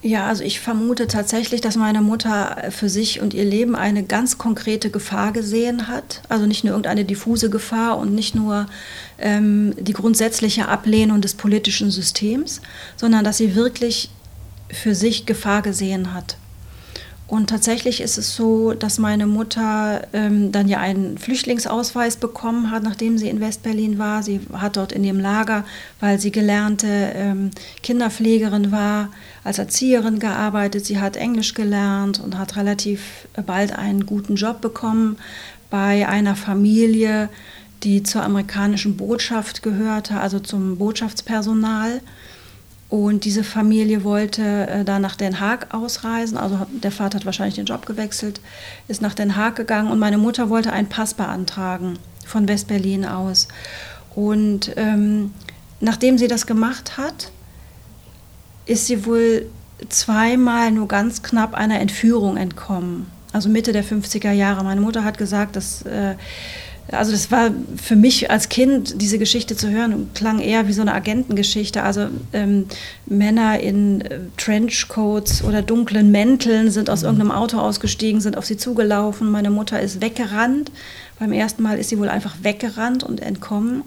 Ja, also ich vermute tatsächlich, dass meine Mutter für sich und ihr Leben eine ganz konkrete Gefahr gesehen hat. Also nicht nur irgendeine diffuse Gefahr und nicht nur ähm, die grundsätzliche Ablehnung des politischen Systems, sondern dass sie wirklich für sich Gefahr gesehen hat. Und tatsächlich ist es so, dass meine Mutter ähm, dann ja einen Flüchtlingsausweis bekommen hat, nachdem sie in Westberlin war. Sie hat dort in dem Lager, weil sie gelernte ähm, Kinderpflegerin war, als Erzieherin gearbeitet. Sie hat Englisch gelernt und hat relativ bald einen guten Job bekommen bei einer Familie, die zur amerikanischen Botschaft gehörte, also zum Botschaftspersonal. Und diese Familie wollte äh, da nach Den Haag ausreisen. Also der Vater hat wahrscheinlich den Job gewechselt, ist nach Den Haag gegangen und meine Mutter wollte einen Pass beantragen von West-Berlin aus. Und ähm, nachdem sie das gemacht hat, ist sie wohl zweimal nur ganz knapp einer Entführung entkommen. Also Mitte der 50er Jahre. Meine Mutter hat gesagt, dass äh, also das war für mich als Kind, diese Geschichte zu hören, klang eher wie so eine Agentengeschichte. Also ähm, Männer in äh, Trenchcoats oder dunklen Mänteln sind aus mhm. irgendeinem Auto ausgestiegen, sind auf sie zugelaufen. Meine Mutter ist weggerannt. Beim ersten Mal ist sie wohl einfach weggerannt und entkommen.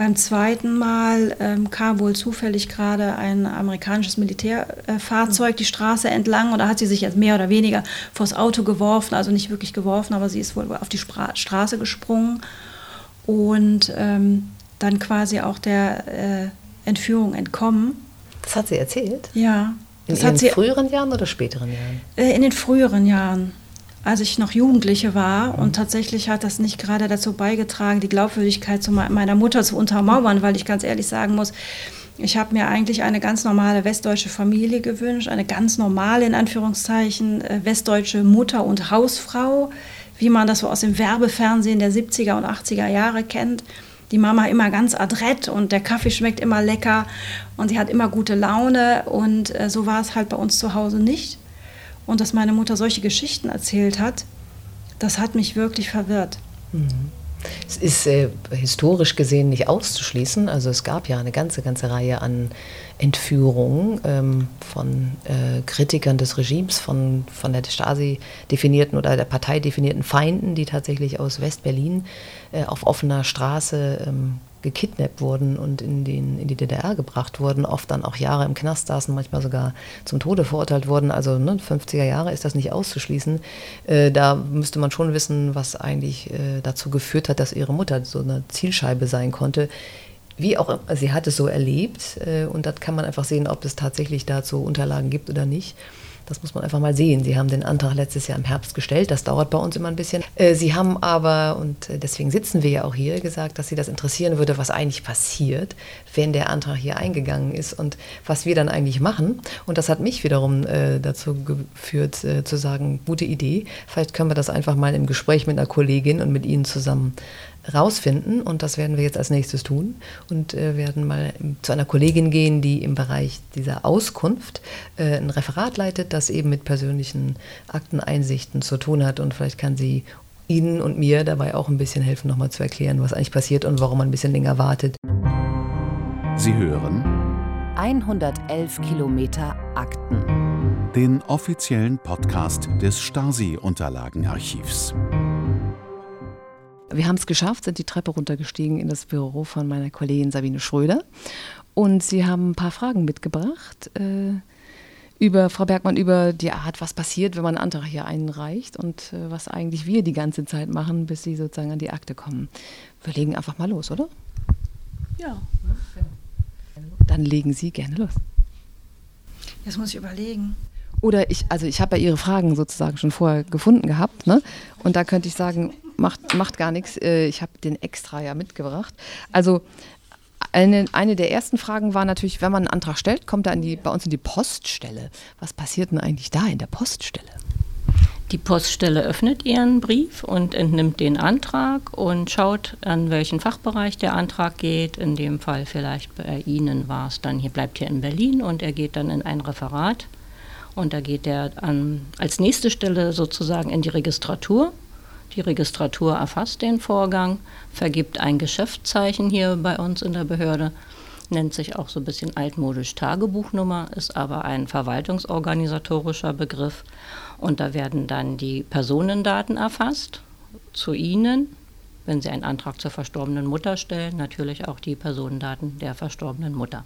Beim zweiten Mal ähm, kam wohl zufällig gerade ein amerikanisches Militärfahrzeug äh, die Straße entlang und da hat sie sich jetzt mehr oder weniger vors Auto geworfen, also nicht wirklich geworfen, aber sie ist wohl auf die Spra Straße gesprungen und ähm, dann quasi auch der äh, Entführung entkommen. Das hat sie erzählt? Ja. In ihren früheren Jahren oder späteren Jahren? Äh, in den früheren Jahren als ich noch Jugendliche war. Und tatsächlich hat das nicht gerade dazu beigetragen, die Glaubwürdigkeit zu meiner Mutter zu untermauern, weil ich ganz ehrlich sagen muss, ich habe mir eigentlich eine ganz normale westdeutsche Familie gewünscht, eine ganz normale, in Anführungszeichen, äh, westdeutsche Mutter und Hausfrau, wie man das so aus dem Werbefernsehen der 70er und 80er Jahre kennt. Die Mama immer ganz adrett und der Kaffee schmeckt immer lecker und sie hat immer gute Laune und äh, so war es halt bei uns zu Hause nicht. Und dass meine Mutter solche Geschichten erzählt hat, das hat mich wirklich verwirrt. Mhm. Es ist äh, historisch gesehen nicht auszuschließen. Also es gab ja eine ganze, ganze Reihe an Entführungen ähm, von äh, Kritikern des Regimes, von, von der Stasi definierten oder der Partei definierten Feinden, die tatsächlich aus West-Berlin äh, auf offener Straße ähm, gekidnappt wurden und in, den, in die DDR gebracht wurden, oft dann auch Jahre im Knast saßen, manchmal sogar zum Tode verurteilt wurden. Also ne, 50er Jahre ist das nicht auszuschließen. Äh, da müsste man schon wissen, was eigentlich äh, dazu geführt hat, dass ihre Mutter so eine Zielscheibe sein konnte. Wie auch immer, sie hat es so erlebt äh, und das kann man einfach sehen, ob es tatsächlich dazu Unterlagen gibt oder nicht. Das muss man einfach mal sehen. Sie haben den Antrag letztes Jahr im Herbst gestellt. Das dauert bei uns immer ein bisschen. Äh, Sie haben aber, und äh, deswegen sitzen wir ja auch hier, gesagt, dass Sie das interessieren würde, was eigentlich passiert, wenn der Antrag hier eingegangen ist und was wir dann eigentlich machen. Und das hat mich wiederum äh, dazu geführt, zu sagen, gute Idee. Vielleicht können wir das einfach mal im Gespräch mit einer Kollegin und mit Ihnen zusammen rausfinden und das werden wir jetzt als nächstes tun und äh, werden mal zu einer Kollegin gehen, die im Bereich dieser Auskunft äh, ein Referat leitet, das eben mit persönlichen Akteneinsichten zu tun hat und vielleicht kann sie Ihnen und mir dabei auch ein bisschen helfen, nochmal zu erklären, was eigentlich passiert und warum man ein bisschen länger wartet. Sie hören 111 Kilometer Akten. Den offiziellen Podcast des Stasi-Unterlagenarchivs. Wir haben es geschafft, sind die Treppe runtergestiegen in das Büro von meiner Kollegin Sabine Schröder. Und sie haben ein paar Fragen mitgebracht äh, über, Frau Bergmann, über die Art, was passiert, wenn man einen Antrag hier einreicht und äh, was eigentlich wir die ganze Zeit machen, bis sie sozusagen an die Akte kommen. Wir legen einfach mal los, oder? Ja. Dann legen Sie gerne los. Jetzt muss ich überlegen. Oder ich, also ich habe ja Ihre Fragen sozusagen schon vorher gefunden gehabt, ne? Und da könnte ich sagen, macht, macht gar nichts. Äh, ich habe den extra ja mitgebracht. Also eine, eine der ersten Fragen war natürlich, wenn man einen Antrag stellt, kommt er die, bei uns in die Poststelle. Was passiert denn eigentlich da in der Poststelle? Die Poststelle öffnet ihren Brief und entnimmt den Antrag und schaut, an welchen Fachbereich der Antrag geht. In dem Fall vielleicht bei Ihnen war es dann, hier bleibt hier in Berlin und er geht dann in ein Referat. Und da geht er an, als nächste Stelle sozusagen in die Registratur die Registratur erfasst den Vorgang, vergibt ein Geschäftszeichen hier bei uns in der Behörde, nennt sich auch so ein bisschen altmodisch Tagebuchnummer, ist aber ein verwaltungsorganisatorischer Begriff. Und da werden dann die Personendaten erfasst zu Ihnen, wenn Sie einen Antrag zur verstorbenen Mutter stellen, natürlich auch die Personendaten der verstorbenen Mutter.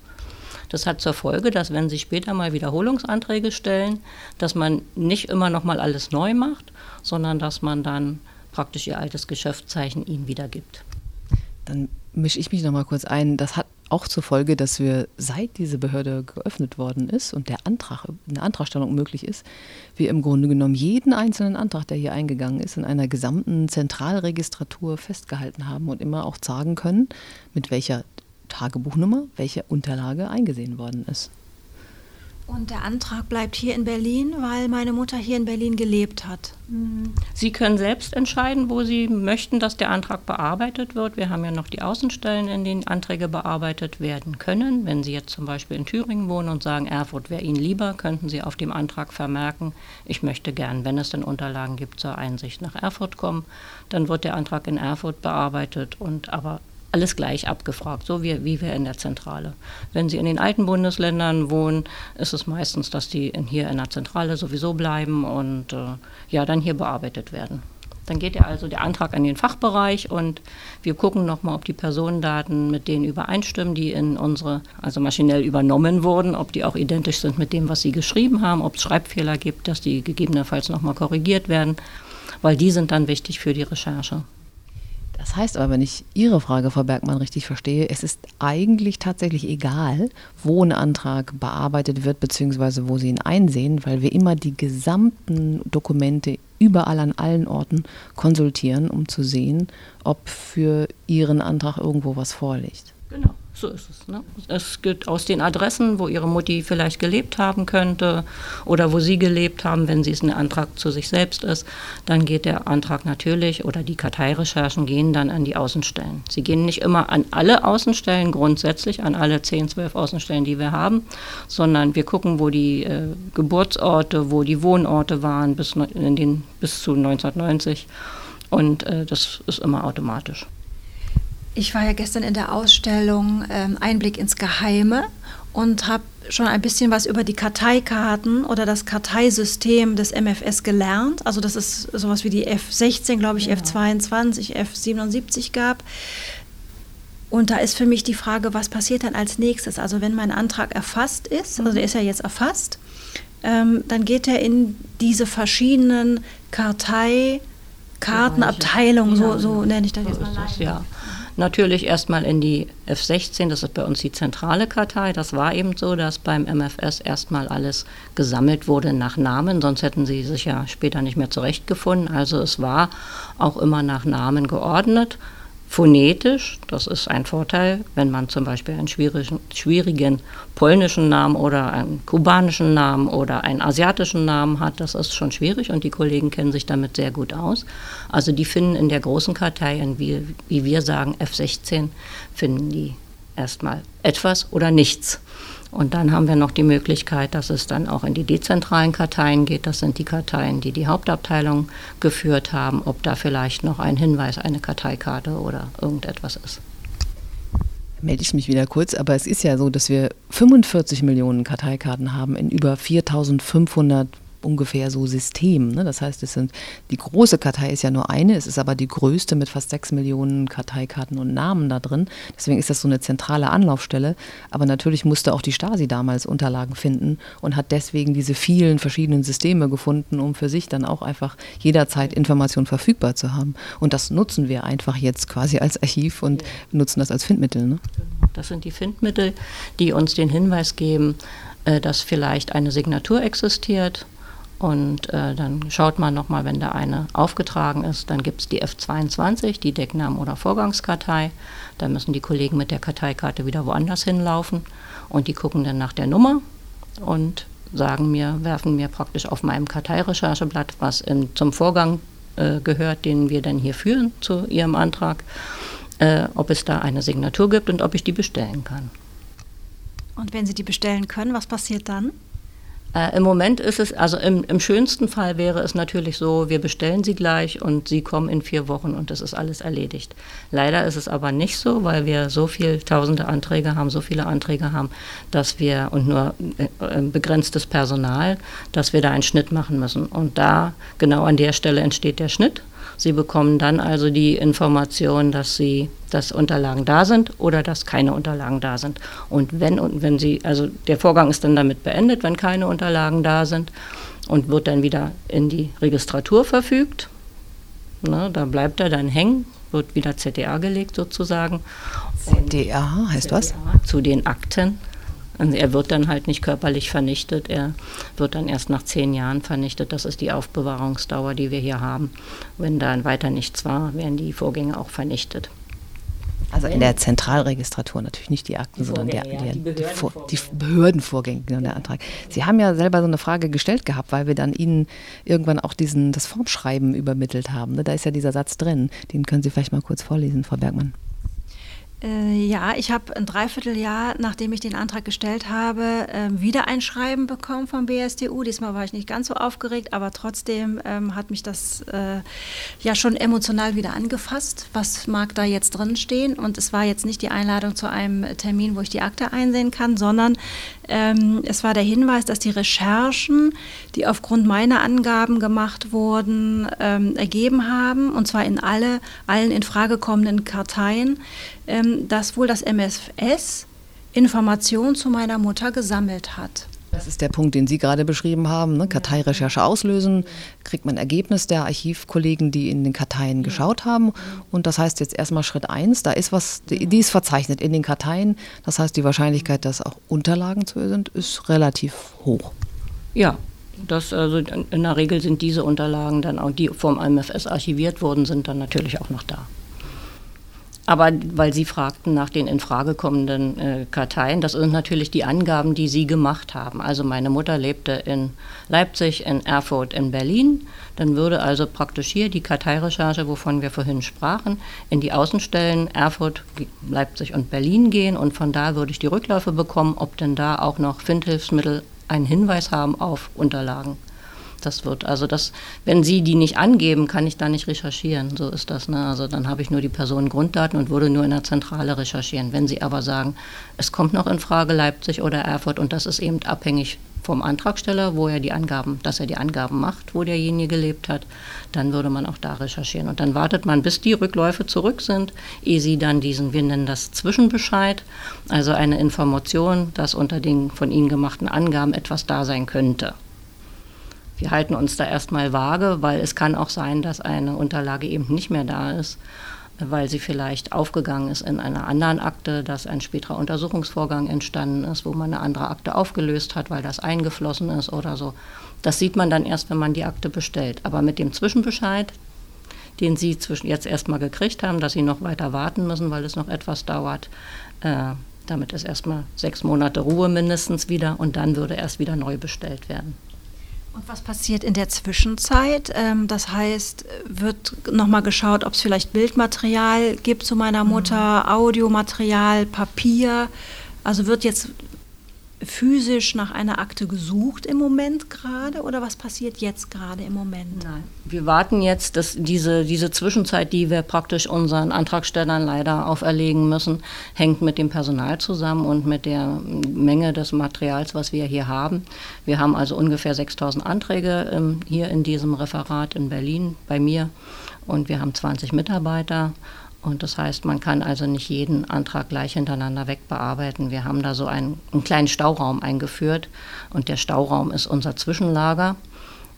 Das hat zur Folge, dass wenn Sie später mal Wiederholungsanträge stellen, dass man nicht immer noch mal alles neu macht, sondern dass man dann praktisch Ihr altes Geschäftszeichen Ihnen wiedergibt. Dann mische ich mich noch mal kurz ein. Das hat auch zur Folge, dass wir, seit diese Behörde geöffnet worden ist und der Antrag, eine Antragstellung möglich ist, wir im Grunde genommen jeden einzelnen Antrag, der hier eingegangen ist, in einer gesamten Zentralregistratur festgehalten haben und immer auch sagen können, mit welcher Tagebuchnummer welche Unterlage eingesehen worden ist. Und der Antrag bleibt hier in Berlin, weil meine Mutter hier in Berlin gelebt hat. Sie können selbst entscheiden, wo Sie möchten, dass der Antrag bearbeitet wird. Wir haben ja noch die Außenstellen, in denen Anträge bearbeitet werden können. Wenn Sie jetzt zum Beispiel in Thüringen wohnen und sagen, Erfurt wäre Ihnen lieber, könnten Sie auf dem Antrag vermerken, ich möchte gern, wenn es denn Unterlagen gibt, zur Einsicht nach Erfurt kommen. Dann wird der Antrag in Erfurt bearbeitet und aber alles gleich abgefragt, so wie, wie wir in der Zentrale. Wenn Sie in den alten Bundesländern wohnen, ist es meistens, dass die in, hier in der Zentrale sowieso bleiben und äh, ja, dann hier bearbeitet werden. Dann geht ja also der Antrag an den Fachbereich und wir gucken nochmal, ob die Personendaten mit denen übereinstimmen, die in unsere, also maschinell übernommen wurden, ob die auch identisch sind mit dem, was sie geschrieben haben, ob es Schreibfehler gibt, dass die gegebenenfalls nochmal korrigiert werden, weil die sind dann wichtig für die Recherche. Das heißt aber, wenn ich Ihre Frage, Frau Bergmann, richtig verstehe, es ist eigentlich tatsächlich egal, wo ein Antrag bearbeitet wird, beziehungsweise wo Sie ihn einsehen, weil wir immer die gesamten Dokumente überall an allen Orten konsultieren, um zu sehen, ob für Ihren Antrag irgendwo was vorliegt. Genau. So ist es. Ne? Es geht aus den Adressen, wo ihre Mutti vielleicht gelebt haben könnte oder wo sie gelebt haben, wenn es ein Antrag zu sich selbst ist. Dann geht der Antrag natürlich oder die Karteirecherchen gehen dann an die Außenstellen. Sie gehen nicht immer an alle Außenstellen, grundsätzlich an alle 10, 12 Außenstellen, die wir haben, sondern wir gucken, wo die äh, Geburtsorte, wo die Wohnorte waren bis, in den, bis zu 1990. Und äh, das ist immer automatisch. Ich war ja gestern in der Ausstellung ähm, Einblick ins Geheime und habe schon ein bisschen was über die Karteikarten oder das Karteisystem des MFS gelernt. Also dass es sowas wie die F16, glaube ich, ja. F22, F77 gab. Und da ist für mich die Frage, was passiert dann als nächstes? Also wenn mein Antrag erfasst ist, also der ist ja jetzt erfasst, ähm, dann geht er in diese verschiedenen Karteikartenabteilungen, so, so nenne ich das jetzt mal. Ja. Natürlich erstmal in die F16, das ist bei uns die zentrale Kartei. Das war eben so, dass beim MFS erstmal alles gesammelt wurde nach Namen, sonst hätten sie sich ja später nicht mehr zurechtgefunden. Also es war auch immer nach Namen geordnet phonetisch. Das ist ein Vorteil, wenn man zum Beispiel einen schwierigen, schwierigen polnischen Namen oder einen kubanischen Namen oder einen asiatischen Namen hat. Das ist schon schwierig und die Kollegen kennen sich damit sehr gut aus. Also die finden in der großen Kartei, wie, wie wir sagen, F16, finden die erstmal etwas oder nichts. Und dann haben wir noch die Möglichkeit, dass es dann auch in die dezentralen Karteien geht. Das sind die Karteien, die die Hauptabteilung geführt haben, ob da vielleicht noch ein Hinweis, eine Karteikarte oder irgendetwas ist melde ich mich wieder kurz, aber es ist ja so, dass wir 45 Millionen Karteikarten haben in über 4500 ungefähr so System. Ne? Das heißt, es sind die große Kartei ist ja nur eine, es ist aber die größte mit fast sechs Millionen Karteikarten und Namen da drin. Deswegen ist das so eine zentrale Anlaufstelle. Aber natürlich musste auch die Stasi damals Unterlagen finden und hat deswegen diese vielen verschiedenen Systeme gefunden, um für sich dann auch einfach jederzeit Informationen verfügbar zu haben. Und das nutzen wir einfach jetzt quasi als Archiv und nutzen das als Findmittel. Ne? Das sind die Findmittel, die uns den Hinweis geben, äh, dass vielleicht eine Signatur existiert und äh, dann schaut man nochmal, wenn da eine aufgetragen ist, dann gibt es die F22, die Decknamen- oder Vorgangskartei. Da müssen die Kollegen mit der Karteikarte wieder woanders hinlaufen und die gucken dann nach der Nummer und sagen mir, werfen mir praktisch auf meinem Karteirechercheblatt, was in, zum Vorgang äh, gehört, den wir dann hier führen zu Ihrem Antrag, äh, ob es da eine Signatur gibt und ob ich die bestellen kann. Und wenn Sie die bestellen können, was passiert dann? Äh, Im Moment ist es, also im, im, schönsten Fall wäre es natürlich so, wir bestellen sie gleich und sie kommen in vier Wochen und das ist alles erledigt. Leider ist es aber nicht so, weil wir so viele tausende Anträge haben, so viele Anträge haben, dass wir und nur äh, begrenztes Personal, dass wir da einen Schnitt machen müssen. Und da, genau an der Stelle entsteht der Schnitt Sie bekommen dann also die Information, dass sie, dass Unterlagen da sind oder dass keine Unterlagen da sind. Und wenn und wenn sie, also der Vorgang ist dann damit beendet, wenn keine Unterlagen da sind und wird dann wieder in die Registratur verfügt. Ne, da bleibt er dann hängen, wird wieder ZDA gelegt sozusagen. ZDA heißt ZDA was? Zu den Akten. Also er wird dann halt nicht körperlich vernichtet, er wird dann erst nach zehn Jahren vernichtet. Das ist die Aufbewahrungsdauer, die wir hier haben. Wenn dann weiter nichts war, werden die Vorgänge auch vernichtet. Also in der Zentralregistratur natürlich nicht die Akten, die sondern der, ja, die, Behördenvorgänge. Die, Behördenvorgänge, genau der Antrag. Sie haben ja selber so eine Frage gestellt gehabt, weil wir dann Ihnen irgendwann auch diesen, das Formschreiben übermittelt haben. Ne? Da ist ja dieser Satz drin. Den können Sie vielleicht mal kurz vorlesen, Frau Bergmann. Äh, ja, ich habe ein Dreivierteljahr, nachdem ich den Antrag gestellt habe, äh, wieder ein Schreiben bekommen vom BSDU. Diesmal war ich nicht ganz so aufgeregt, aber trotzdem ähm, hat mich das äh, ja schon emotional wieder angefasst. Was mag da jetzt drin stehen? Und es war jetzt nicht die Einladung zu einem Termin, wo ich die Akte einsehen kann, sondern ähm, es war der Hinweis, dass die Recherchen, die aufgrund meiner Angaben gemacht wurden, ähm, ergeben haben, und zwar in alle, allen in Frage kommenden Karteien, ähm, dass wohl das MFS Informationen zu meiner Mutter gesammelt hat. Das ist der Punkt, den Sie gerade beschrieben haben. Ne? Karteirecherche auslösen, kriegt man Ergebnis der Archivkollegen, die in den Karteien geschaut haben. Und das heißt jetzt erstmal Schritt eins, da ist was, die ist verzeichnet in den Karteien. Das heißt, die Wahrscheinlichkeit, dass auch Unterlagen zu sind, ist relativ hoch. Ja, das, also in der Regel sind diese Unterlagen dann auch, die vom MFS archiviert wurden, sind dann natürlich auch noch da. Aber weil Sie fragten nach den in Frage kommenden äh, Karteien, das sind natürlich die Angaben, die Sie gemacht haben. Also meine Mutter lebte in Leipzig, in Erfurt, in Berlin. Dann würde also praktisch hier die Karteirecherche, wovon wir vorhin sprachen, in die Außenstellen Erfurt, Leipzig und Berlin gehen. Und von da würde ich die Rückläufe bekommen, ob denn da auch noch Findhilfsmittel einen Hinweis haben auf Unterlagen das wird. Also das, wenn Sie die nicht angeben, kann ich da nicht recherchieren. So ist das. Ne? Also dann habe ich nur die Personengrunddaten und würde nur in der Zentrale recherchieren. Wenn Sie aber sagen, es kommt noch in Frage Leipzig oder Erfurt und das ist eben abhängig vom Antragsteller, wo er die Angaben, dass er die Angaben macht, wo derjenige gelebt hat, dann würde man auch da recherchieren. Und dann wartet man, bis die Rückläufe zurück sind, ehe sie dann diesen, wir nennen das Zwischenbescheid, also eine Information, dass unter den von Ihnen gemachten Angaben etwas da sein könnte. Wir halten uns da erstmal vage, weil es kann auch sein, dass eine Unterlage eben nicht mehr da ist, weil sie vielleicht aufgegangen ist in einer anderen Akte, dass ein späterer Untersuchungsvorgang entstanden ist, wo man eine andere Akte aufgelöst hat, weil das eingeflossen ist oder so. Das sieht man dann erst, wenn man die Akte bestellt. Aber mit dem Zwischenbescheid, den Sie jetzt erstmal gekriegt haben, dass Sie noch weiter warten müssen, weil es noch etwas dauert, äh, damit ist erstmal sechs Monate Ruhe mindestens wieder und dann würde erst wieder neu bestellt werden. Und was passiert in der Zwischenzeit? Ähm, das heißt, wird nochmal geschaut, ob es vielleicht Bildmaterial gibt zu meiner Mutter, mhm. Audiomaterial, Papier. Also wird jetzt physisch nach einer Akte gesucht im Moment gerade oder was passiert jetzt gerade im Moment? Nein. Wir warten jetzt, dass diese, diese Zwischenzeit, die wir praktisch unseren Antragstellern leider auferlegen müssen, hängt mit dem Personal zusammen und mit der Menge des Materials, was wir hier haben. Wir haben also ungefähr 6000 Anträge ähm, hier in diesem Referat in Berlin bei mir und wir haben 20 Mitarbeiter. Und das heißt, man kann also nicht jeden Antrag gleich hintereinander wegbearbeiten. Wir haben da so einen, einen kleinen Stauraum eingeführt und der Stauraum ist unser Zwischenlager.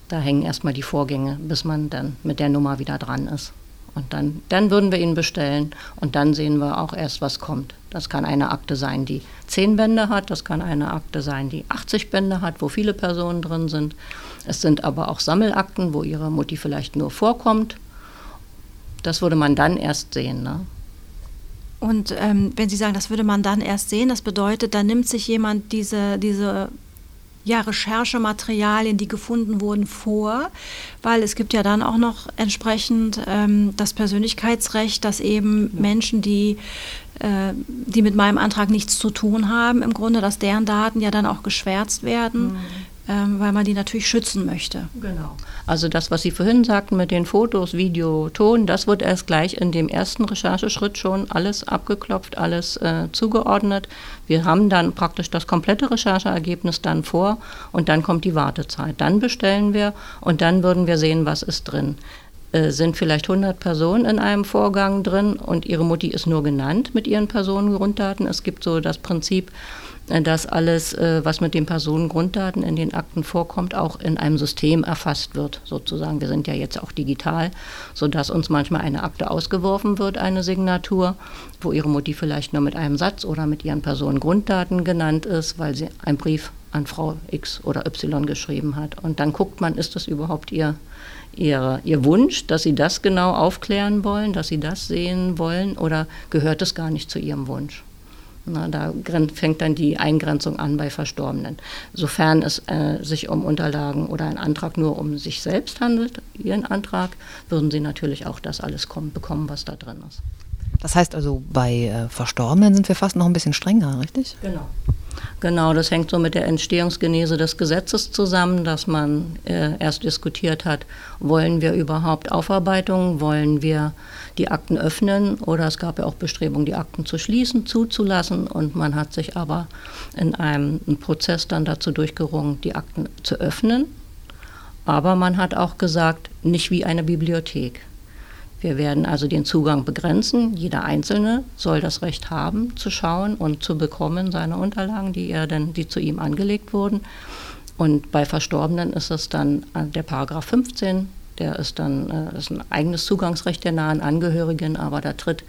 Da hängen erstmal die Vorgänge, bis man dann mit der Nummer wieder dran ist. Und dann, dann würden wir ihn bestellen und dann sehen wir auch erst, was kommt. Das kann eine Akte sein, die zehn Bände hat, das kann eine Akte sein, die 80 Bände hat, wo viele Personen drin sind. Es sind aber auch Sammelakten, wo ihre Mutti vielleicht nur vorkommt das würde man dann erst sehen. Ne? Und ähm, wenn Sie sagen, das würde man dann erst sehen, das bedeutet, da nimmt sich jemand diese, diese ja, Recherchematerialien, die gefunden wurden, vor, weil es gibt ja dann auch noch entsprechend ähm, das Persönlichkeitsrecht, dass eben ja. Menschen, die, äh, die mit meinem Antrag nichts zu tun haben, im Grunde, dass deren Daten ja dann auch geschwärzt werden. Mhm ähm, weil man die natürlich schützen möchte. Genau. Also das, was Sie vorhin sagten mit den Fotos, Video, Ton, das wird erst gleich in dem ersten Rechercheschritt schon alles abgeklopft, alles äh, zugeordnet. Wir haben dann praktisch das komplette Rechercheergebnis dann vor und dann kommt die Wartezeit. Dann bestellen wir und dann würden wir sehen, was ist drin. äh, sind vielleicht 100 Personen in einem Vorgang drin und ihre Mutti ist nur genannt mit ihren Personengrunddaten. Es gibt so das Prinzip, dass alles, äh, was mit den Personengrunddaten in den Akten vorkommt, auch in einem System erfasst wird, sozusagen. Wir sind ja jetzt auch digital, sodass uns manchmal eine Akte ausgeworfen wird, eine Signatur, wo ihre Mutti vielleicht nur mit einem Satz oder mit ihren Personengrunddaten genannt ist, weil sie einen Brief an Frau X oder Y geschrieben hat. Und dann guckt man, ist das überhaupt ihr ihre, ihr Wunsch, dass Sie das genau aufklären wollen, dass Sie das sehen wollen oder gehört es gar nicht zu Ihrem Wunsch? Na, da fängt dann die Eingrenzung an bei Verstorbenen. Sofern es äh, sich um Unterlagen oder ein Antrag nur um sich selbst handelt, Ihren Antrag, würden Sie natürlich auch das alles kommen, bekommen, was da drin ist. Das heißt also, bei äh, Verstorbenen sind wir fast noch ein bisschen strenger, richtig? Genau. Genau, das hängt so mit der Entstehungsgenese des Gesetzes zusammen, dass man äh, erst diskutiert hat, wollen wir überhaupt Aufarbeitungen, wollen wir die Akten öffnen oder es gab ja auch Bestrebungen, die Akten zu schließen, zuzulassen und man hat sich aber in einem Prozess dann dazu durchgerungen, die Akten zu öffnen. Aber man hat auch gesagt, nicht wie eine Bibliothek. Wir werden also den Zugang begrenzen. Jeder Einzelne soll das Recht haben, zu schauen und zu bekommen seine Unterlagen, die er denn, die zu ihm angelegt wurden. Und bei Verstorbenen ist es dann äh, der Paragraph 15, der ist dann äh, ist ein eigenes Zugangsrecht der nahen Angehörigen, aber da tritt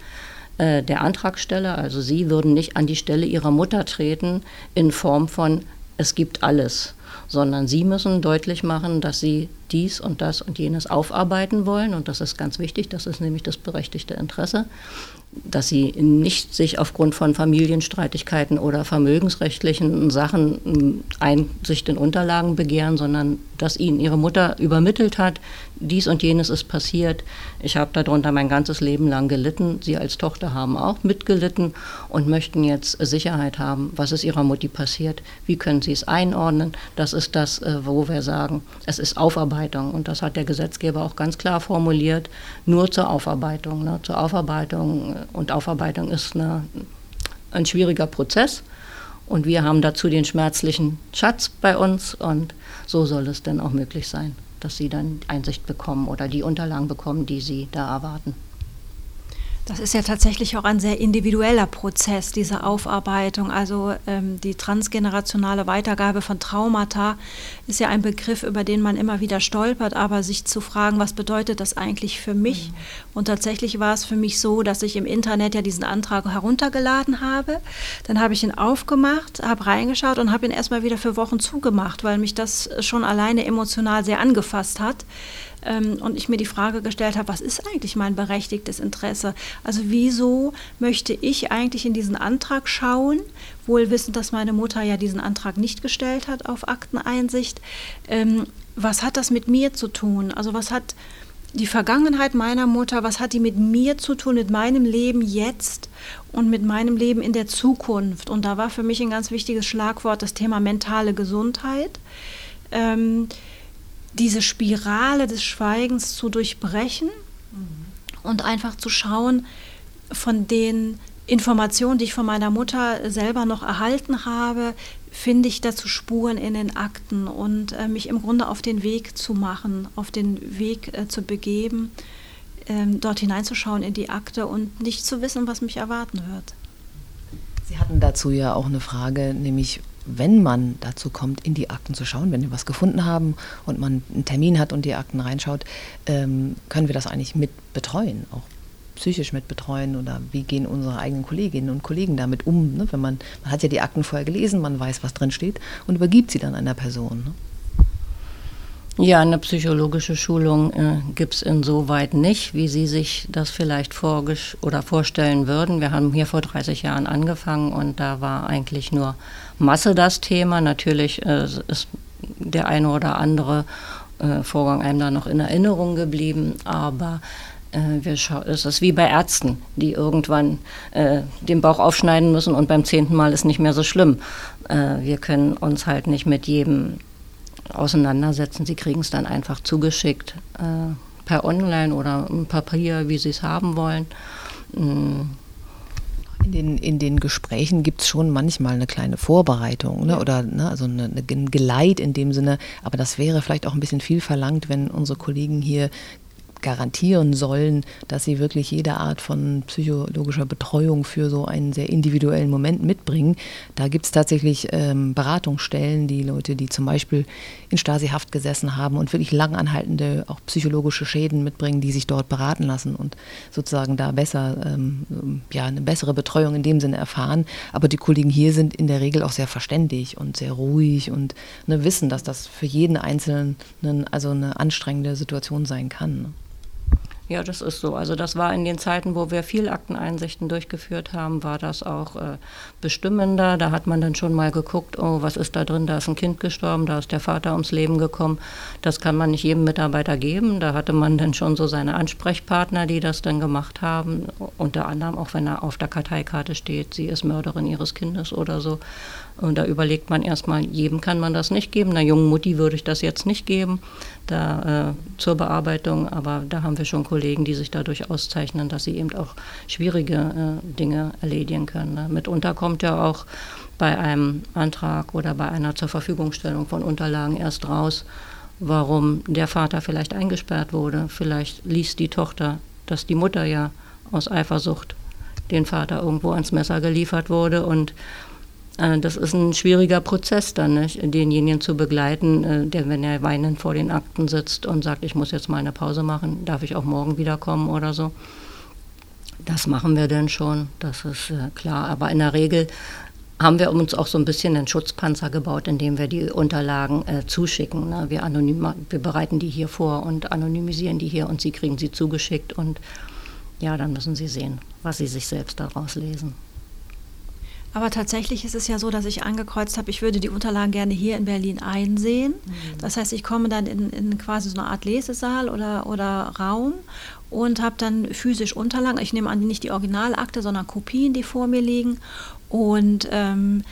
äh, der Antragsteller, also Sie würden nicht an die Stelle Ihrer Mutter treten in Form von es gibt alles, sondern Sie müssen deutlich machen, dass Sie dies und das und jenes aufarbeiten wollen. Und das ist ganz wichtig, das ist nämlich das berechtigte Interesse, dass sie nicht sich aufgrund von Familienstreitigkeiten oder vermögensrechtlichen Sachen Einsicht in Unterlagen begehren, sondern dass ihnen ihre Mutter übermittelt hat, dies und jenes ist passiert. Ich habe darunter mein ganzes Leben lang gelitten. Sie als Tochter haben auch mitgelitten und möchten jetzt Sicherheit haben, was ist ihrer Mutti passiert, wie können sie es einordnen. Das ist das, äh, wo wir sagen, es ist Aufarbeitung. Und das hat der Gesetzgeber auch ganz klar formuliert, nur zur Aufarbeitung. Ne? Zur Aufarbeitung. Und Aufarbeitung ist eine, ein schwieriger Prozess. Und wir haben dazu den schmerzlichen Schatz bei uns. Und so soll es dann auch möglich sein, dass Sie dann Einsicht bekommen oder die Unterlagen bekommen, die Sie da erwarten. Das ist ja tatsächlich auch ein sehr individueller Prozess, diese Aufarbeitung. Also ähm, die transgenerationale Weitergabe von Traumata ist ja ein Begriff, über den man immer wieder stolpert, aber sich zu fragen, was bedeutet das eigentlich für mich? Mhm. Und tatsächlich war es für mich so, dass ich im Internet ja diesen Antrag heruntergeladen habe. Dann habe ich ihn aufgemacht, habe reingeschaut und habe ihn erstmal wieder für Wochen zugemacht, weil mich das schon alleine emotional sehr angefasst hat ähm, und ich mir die Frage gestellt habe, was ist eigentlich mein berechtigtes Interesse? Also wieso möchte ich eigentlich in diesen Antrag schauen, wohl wissend, dass meine Mutter ja diesen Antrag nicht gestellt hat auf Akteneinsicht? Ähm, was hat das mit mir zu tun? Also was hat die Vergangenheit meiner Mutter, was hat die mit mir zu tun, mit meinem Leben jetzt und mit meinem Leben in der Zukunft? Und da war für mich ein ganz wichtiges Schlagwort das Thema mentale Gesundheit. Ähm, diese Spirale des Schweigens zu durchbrechen und einfach zu schauen, von den Informationen, die ich von meiner Mutter selber noch erhalten habe, finde ich dazu Spuren in den Akten und äh, mich im Grunde auf den Weg zu machen, auf den Weg äh, zu begeben, äh, dort hineinzuschauen in die Akte und nicht zu wissen, was mich erwarten wird. Sie hatten dazu ja auch eine Frage, nämlich wenn man dazu kommt, in die Akten zu schauen, wenn wir was gefunden haben und man einen Termin hat und die Akten reinschaut, ähm, können wir das eigentlich mit betreuen, auch psychisch mit betreuen oder wie gehen unsere eigenen Kolleginnen und Kollegen damit um? Ne? Wenn man, man hat ja die Akten vorher gelesen, man weiß, was drin steht und übergibt sie dann einer Person. Ne? Ja, eine psychologische Schulung äh, gibt es insoweit nicht, wie Sie sich das vielleicht vorgesch oder vorstellen würden. Wir haben hier vor 30 Jahren angefangen und da war eigentlich nur Masse das Thema. Natürlich äh, ist der eine oder andere äh, Vorgang einem da noch in Erinnerung geblieben, aber äh, es ist wie bei Ärzten, die irgendwann äh, den Bauch aufschneiden müssen und beim zehnten Mal ist nicht mehr so schlimm. Äh, wir können uns halt nicht mit jedem auseinandersetzen. Sie kriegen es dann einfach zugeschickt äh, per Online oder Papier, wie sie es haben wollen. Mm. In den, in den Gesprächen gibt es schon manchmal eine kleine Vorbereitung ne? oder ne? also eine, ein Geleit in dem Sinne, aber das wäre vielleicht auch ein bisschen viel verlangt, wenn unsere Kollegen hier garantieren sollen, dass sie wirklich jede Art von psychologischer Betreuung für so einen sehr individuellen Moment mitbringen. Da gibt es tatsächlich ähm, Beratungsstellen, die Leute, die zum Beispiel in Stasi-Haft gesessen haben und wirklich langanhaltende auch psychologische Schäden mitbringen, die sich dort beraten lassen und sozusagen da besser, ähm, ja, eine bessere Betreuung in dem Sinne erfahren. Aber die Kollegen hier sind in der Regel auch sehr verständig und sehr ruhig und ne, wissen, dass das für jeden Einzelnen also eine anstrengende Situation sein kann. Ne? Ja, das ist so. Also das war in den Zeiten, wo wir viel Akteneinsichten durchgeführt haben, war das auch äh, bestimmender. Da hat man dann schon mal geguckt, oh, was ist da drin? Da ist ein Kind gestorben, da ist der Vater ums Leben gekommen. Das kann man nicht jedem Mitarbeiter geben. Da hatte man dann schon so seine Ansprechpartner, die das dann gemacht haben. Unter anderem auch, wenn er auf der Karteikarte steht, sie ist Mörderin ihres Kindes oder so. Und da überlegt man erstmal, jedem kann man das nicht geben. Einer jungen Mutti würde ich das jetzt nicht geben da, äh, zur Bearbeitung, aber da haben wir schon Kollegen, die sich dadurch auszeichnen, dass sie eben auch schwierige äh, Dinge erledigen können. Ne? Mitunter kommt ja auch bei einem Antrag oder bei einer zur Verfügungstellung von Unterlagen erst raus, warum der Vater vielleicht eingesperrt wurde. Vielleicht liest die Tochter, dass die Mutter ja aus Eifersucht den Vater irgendwo ans Messer geliefert wurde und das ist ein schwieriger Prozess dann, nicht? denjenigen zu begleiten, äh, der, wenn er weinend vor den Akten sitzt und sagt, ich muss jetzt mal eine Pause machen, darf ich auch morgen wiederkommen oder so. Das machen wir dann schon, das ist äh, klar. Aber in der Regel haben wir uns auch so ein bisschen einen Schutzpanzer gebaut, indem wir die Unterlagen äh, zuschicken. Ne? Wir, anonym, wir bereiten die hier vor und anonymisieren die hier und Sie kriegen sie zugeschickt und ja, dann müssen Sie sehen, was Sie sich selbst daraus lesen. Aber tatsächlich ist es ja so, dass ich angekreuzt habe, ich würde die Unterlagen gerne hier in Berlin einsehen. Mhm. Das heißt, ich komme dann in, in, quasi so eine Art Lesesaal oder, oder Raum und habe dann physisch Unterlagen. Ich nehme an, nicht die Originalakte, sondern Kopien, die vor mir liegen. Und ähm,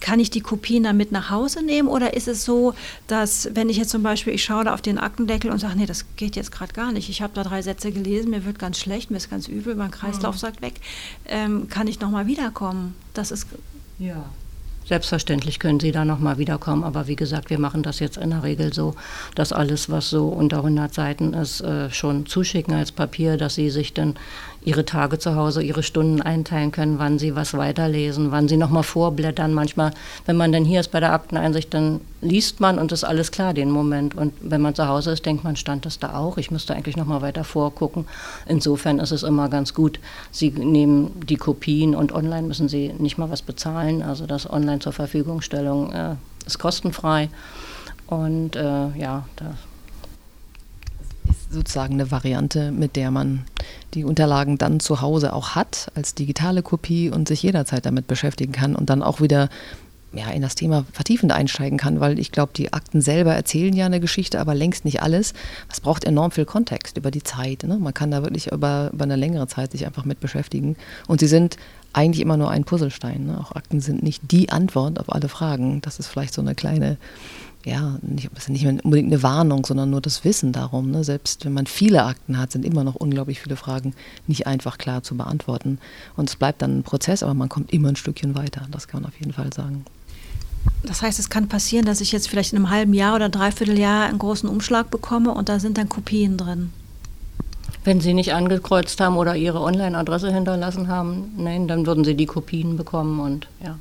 kann ich die Kopien dann mit nach Hause nehmen oder ist es so, dass wenn ich jetzt zum Beispiel, ich schaue da auf den Aktendeckel und sage, nee, das geht jetzt gerade gar nicht, ich habe da drei Sätze gelesen, mir wird ganz schlecht, mir ist ganz übel, mein Kreislauf mhm. sagt weg, ähm, kann ich nochmal wiederkommen? Das ist... Ja. Selbstverständlich können Sie da nochmal wiederkommen, aber wie gesagt, wir machen das jetzt in der Regel so, dass alles, was so unter 100 Seiten ist, äh, schon zuschicken als Papier, dass Sie sich dann ihre Tage zu Hause, ihre Stunden einteilen können, wann sie was weiterlesen, wann sie nochmal vorblättern. Manchmal, wenn man dann hier ist bei der Akteneinsicht, dann liest man und ist alles klar den Moment. Und wenn man zu Hause ist, denkt man, stand das da auch? Ich müsste eigentlich nochmal weiter vorgucken. Insofern ist es immer ganz gut. Sie nehmen die Kopien und online müssen Sie nicht mal was bezahlen. Also das Online zur Verfügungstellung äh, ist kostenfrei. Und äh, ja, da sozusagen eine Variante, mit der man die Unterlagen dann zu Hause auch hat als digitale Kopie und sich jederzeit damit beschäftigen kann und dann auch wieder ja, in das Thema vertiefend einsteigen kann, weil ich glaube, die Akten selber erzählen ja eine Geschichte, aber längst nicht alles. Es braucht enorm viel Kontext über die Zeit. Ne? Man kann da wirklich über, über eine längere Zeit sich einfach mit beschäftigen. Und sie sind eigentlich immer nur ein Puzzlestein. Ne? Auch Akten sind nicht die Antwort auf alle Fragen. Das ist vielleicht so eine kleine ja, nicht, nicht unbedingt eine Warnung, sondern nur das Wissen darum. Ne? Selbst wenn man viele Akten hat, sind immer noch unglaublich viele Fragen nicht einfach klar zu beantworten. Und es bleibt dann ein Prozess, aber man kommt immer ein Stückchen weiter. Das kann man auf jeden Fall sagen. Das heißt, es kann passieren, dass ich jetzt vielleicht in einem halben Jahr oder dreiviertel Jahr einen großen Umschlag bekomme und da sind dann Kopien drin. Wenn Sie nicht angekreuzt haben oder Ihre Online-Adresse hinterlassen haben, nein, dann würden Sie die Kopien bekommen und ja.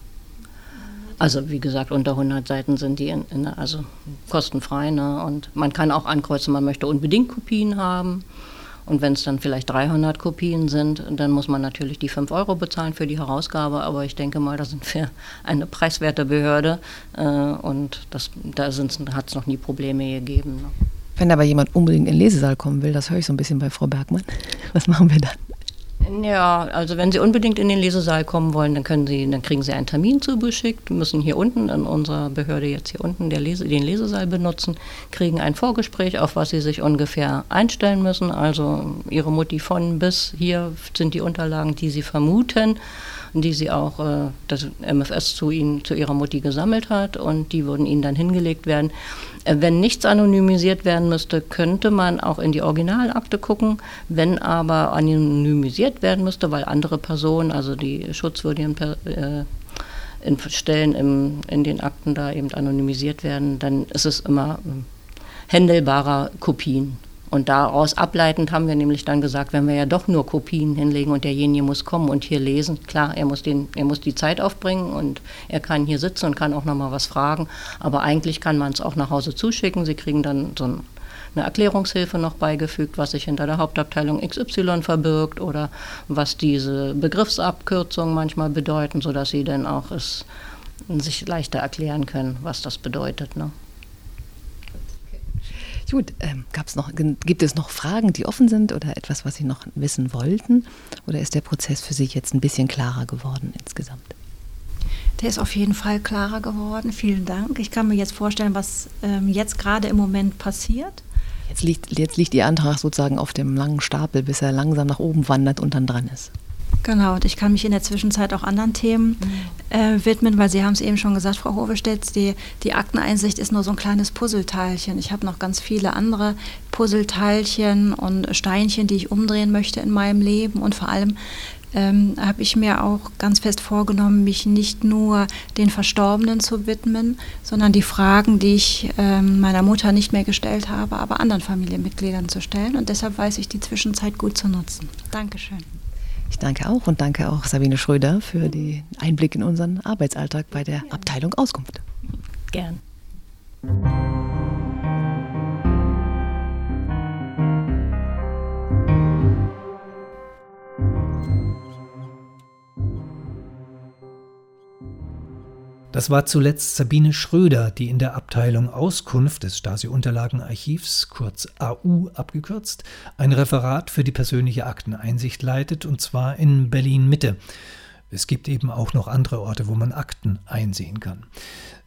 Also wie gesagt, unter 100 Seiten sind die in, in, also kostenfrei. Ne? Und man kann auch ankreuzen, man möchte unbedingt Kopien haben. Und wenn es dann vielleicht 300 Kopien sind, dann muss man natürlich die 5 Euro bezahlen für die Herausgabe. Aber ich denke mal, da sind wir eine preiswerte Behörde äh, und das, da hat es noch nie Probleme gegeben. Ne? Wenn aber jemand unbedingt in den Lesesaal kommen will, das höre ich so ein bisschen bei Frau Bergmann. Was machen wir dann? Ja, also wenn Sie unbedingt in den Lesesaal kommen wollen, dann können Sie, dann kriegen Sie einen Termin zugeschickt, müssen hier unten in unserer Behörde jetzt hier unten Lese, den Lesesaal benutzen, kriegen ein Vorgespräch, auf was Sie sich ungefähr einstellen müssen. Also Ihre Mutti von bis hier sind die Unterlagen, die Sie vermuten die sie auch äh, das MFS zu ihnen, zu ihrer Mutti gesammelt hat und die würden ihnen dann hingelegt werden. Äh, wenn nichts anonymisiert werden müsste, könnte man auch in die Originalakte gucken. Wenn aber anonymisiert werden müsste, weil andere Personen, also die schutzwürdigen äh, in Stellen im, in den Akten da eben anonymisiert werden, dann ist es immer äh, händelbarer Kopien Und daraus ableitend haben wir nämlich dann gesagt, wenn wir ja doch nur Kopien hinlegen und derjenige muss kommen und hier lesen, klar, er muss, den, er muss die Zeit aufbringen und er kann hier sitzen und kann auch nochmal was fragen, aber eigentlich kann man es auch nach Hause zuschicken. Sie kriegen dann so ein eine Erklärungshilfe noch beigefügt, was sich hinter der Hauptabteilung XY verbirgt oder was diese Begriffsabkürzungen manchmal bedeuten, sodass sie dann auch es sich leichter erklären können, was das bedeutet. Ne? Gut, ähm, gab's noch, gibt es noch Fragen, die offen sind oder etwas, was Sie noch wissen wollten? Oder ist der Prozess für Sie jetzt ein bisschen klarer geworden insgesamt? Der ist auf jeden Fall klarer geworden. Vielen Dank. Ich kann mir jetzt vorstellen, was ähm, jetzt gerade im Moment passiert. Jetzt liegt, jetzt liegt Ihr Antrag sozusagen auf dem langen Stapel, bis er langsam nach oben wandert und dann dran ist. Genau, und ich kann mich in der Zwischenzeit auch anderen Themen mhm. äh, widmen, weil Sie haben es eben schon gesagt, Frau Hovestedt, die, die Akteneinsicht ist nur so ein kleines Puzzleteilchen. Ich habe noch ganz viele andere Puzzleteilchen und Steinchen, die ich umdrehen möchte in meinem Leben und vor allem ähm, habe ich mir auch ganz fest vorgenommen, mich nicht nur den Verstorbenen zu widmen, sondern die Fragen, die ich ähm, meiner Mutter nicht mehr gestellt habe, aber anderen Familienmitgliedern zu stellen. Und deshalb weiß ich die Zwischenzeit gut zu nutzen. Dankeschön. Ich danke auch und danke auch Sabine Schröder für den Einblick in unseren Arbeitsalltag bei der Abteilung Auskunft. Gern. Das war zuletzt Sabine Schröder, die in der Abteilung Auskunft des Stasi-Unterlagenarchivs, kurz AU abgekürzt, ein Referat für die persönliche Akteneinsicht leitet, und zwar in Berlin-Mitte. Es gibt eben auch noch andere Orte, wo man Akten einsehen kann.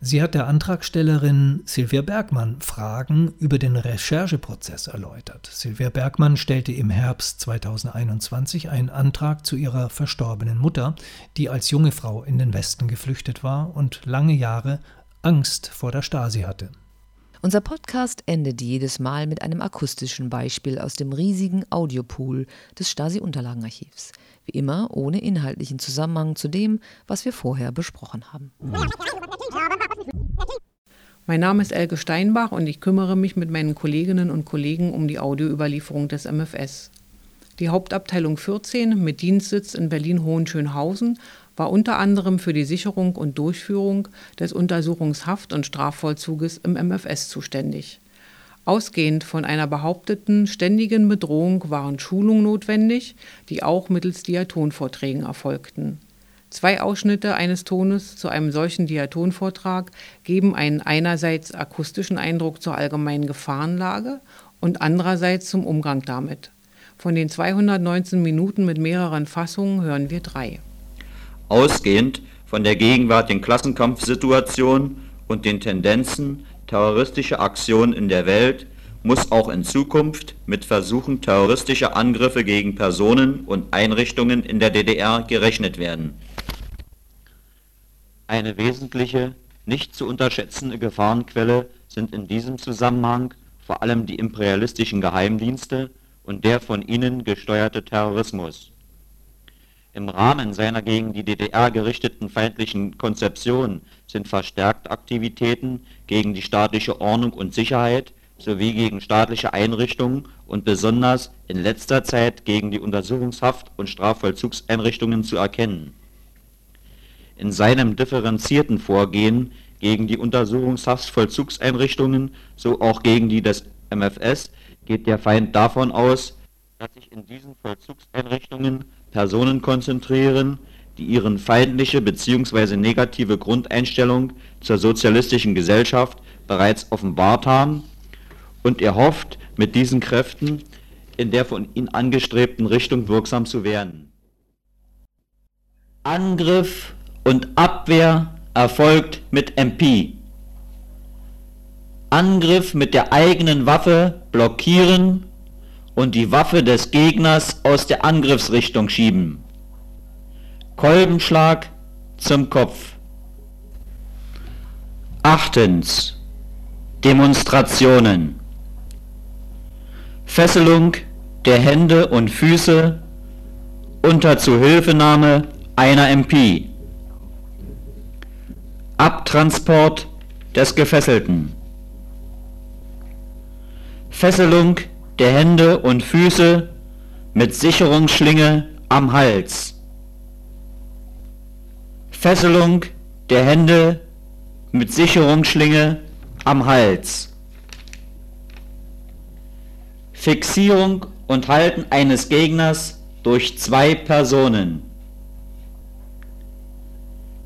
Sie hat der Antragstellerin Silvia Bergmann Fragen über den Rechercheprozess erläutert. Silvia Bergmann stellte im Herbst 2021 einen Antrag zu ihrer verstorbenen Mutter, die als junge Frau in den Westen geflüchtet war und lange Jahre Angst vor der Stasi hatte. Unser Podcast endet jedes Mal mit einem akustischen Beispiel aus dem riesigen Audiopool des Stasi-Unterlagenarchivs. Wie immer ohne inhaltlichen Zusammenhang zu dem, was wir vorher besprochen haben. Mein Name ist Elke Steinbach und ich kümmere mich mit meinen Kolleginnen und Kollegen um die Audioüberlieferung des MFS. Die Hauptabteilung 14 mit Dienstsitz in Berlin-Hohenschönhausen war unter anderem für die Sicherung und Durchführung des Untersuchungshaft- und Strafvollzuges im MFS zuständig. Ausgehend von einer behaupteten ständigen Bedrohung waren Schulungen notwendig, die auch mittels Diatonvorträgen erfolgten. Zwei Ausschnitte eines Tones zu einem solchen Diatonvortrag geben einen einerseits akustischen Eindruck zur allgemeinen Gefahrenlage und andererseits zum Umgang damit. Von den 219 Minuten mit mehreren Fassungen hören wir drei. Ausgehend von der gegenwärtigen Klassenkampfsituation und den Tendenzen terroristische Aktionen in der Welt muss auch in Zukunft mit Versuchen terroristischer Angriffe gegen Personen und Einrichtungen in der DDR gerechnet werden. Eine wesentliche, nicht zu unterschätzende Gefahrenquelle sind in diesem Zusammenhang vor allem die imperialistischen Geheimdienste und der von ihnen gesteuerte Terrorismus. Im Rahmen seiner gegen die DDR gerichteten feindlichen Konzeption sind verstärkt Aktivitäten gegen die staatliche Ordnung und Sicherheit sowie gegen staatliche Einrichtungen und besonders in letzter Zeit gegen die Untersuchungshaft- und Strafvollzugseinrichtungen zu erkennen. In seinem differenzierten Vorgehen gegen die Untersuchungshaftvollzugseinrichtungen, so auch gegen die des MFS, geht der Feind davon aus, dass sich in diesen Vollzugseinrichtungen Personen konzentrieren, die ihre feindliche bzw. negative Grundeinstellung zur sozialistischen Gesellschaft bereits offenbart haben und er hofft, mit diesen Kräften in der von ihm angestrebten Richtung wirksam zu werden. Angriff und Abwehr erfolgt mit MP. Angriff mit der eigenen Waffe blockieren und die Waffe des Gegners aus der Angriffsrichtung schieben. Kolbenschlag zum Kopf. Achtens. Demonstrationen. Fesselung der Hände und Füße unter Zuhilfenahme einer MP. Abtransport des Gefesselten. Fesselung der Hände und Füße mit Sicherungsschlinge am Hals. Fesselung der Hände mit Sicherungsschlinge am Hals. Fixierung und Halten eines Gegners durch zwei Personen.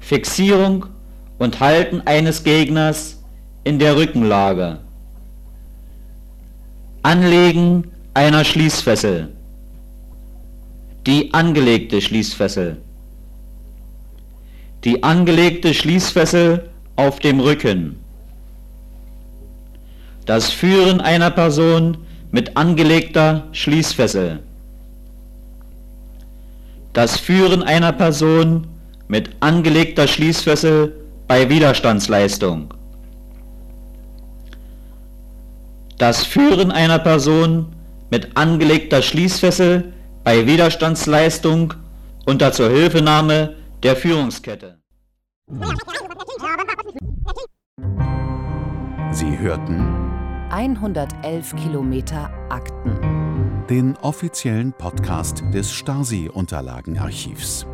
Fixierung und Halten eines Gegners in der Rückenlage. Anlegen einer Schließfessel. Die angelegte Schließfessel. Die angelegte Schließfessel auf dem Rücken. Das Führen einer Person mit angelegter Schließfessel. Das Führen einer Person mit angelegter Schließfessel bei Widerstandsleistung. Das Führen einer Person mit angelegter Schließfessel bei Widerstandsleistung unter Zuhilfenahme der Führungskette. Sie hörten 111 Kilometer Akten. den offiziellen Podcast des Stasi-Unterlagenarchivs.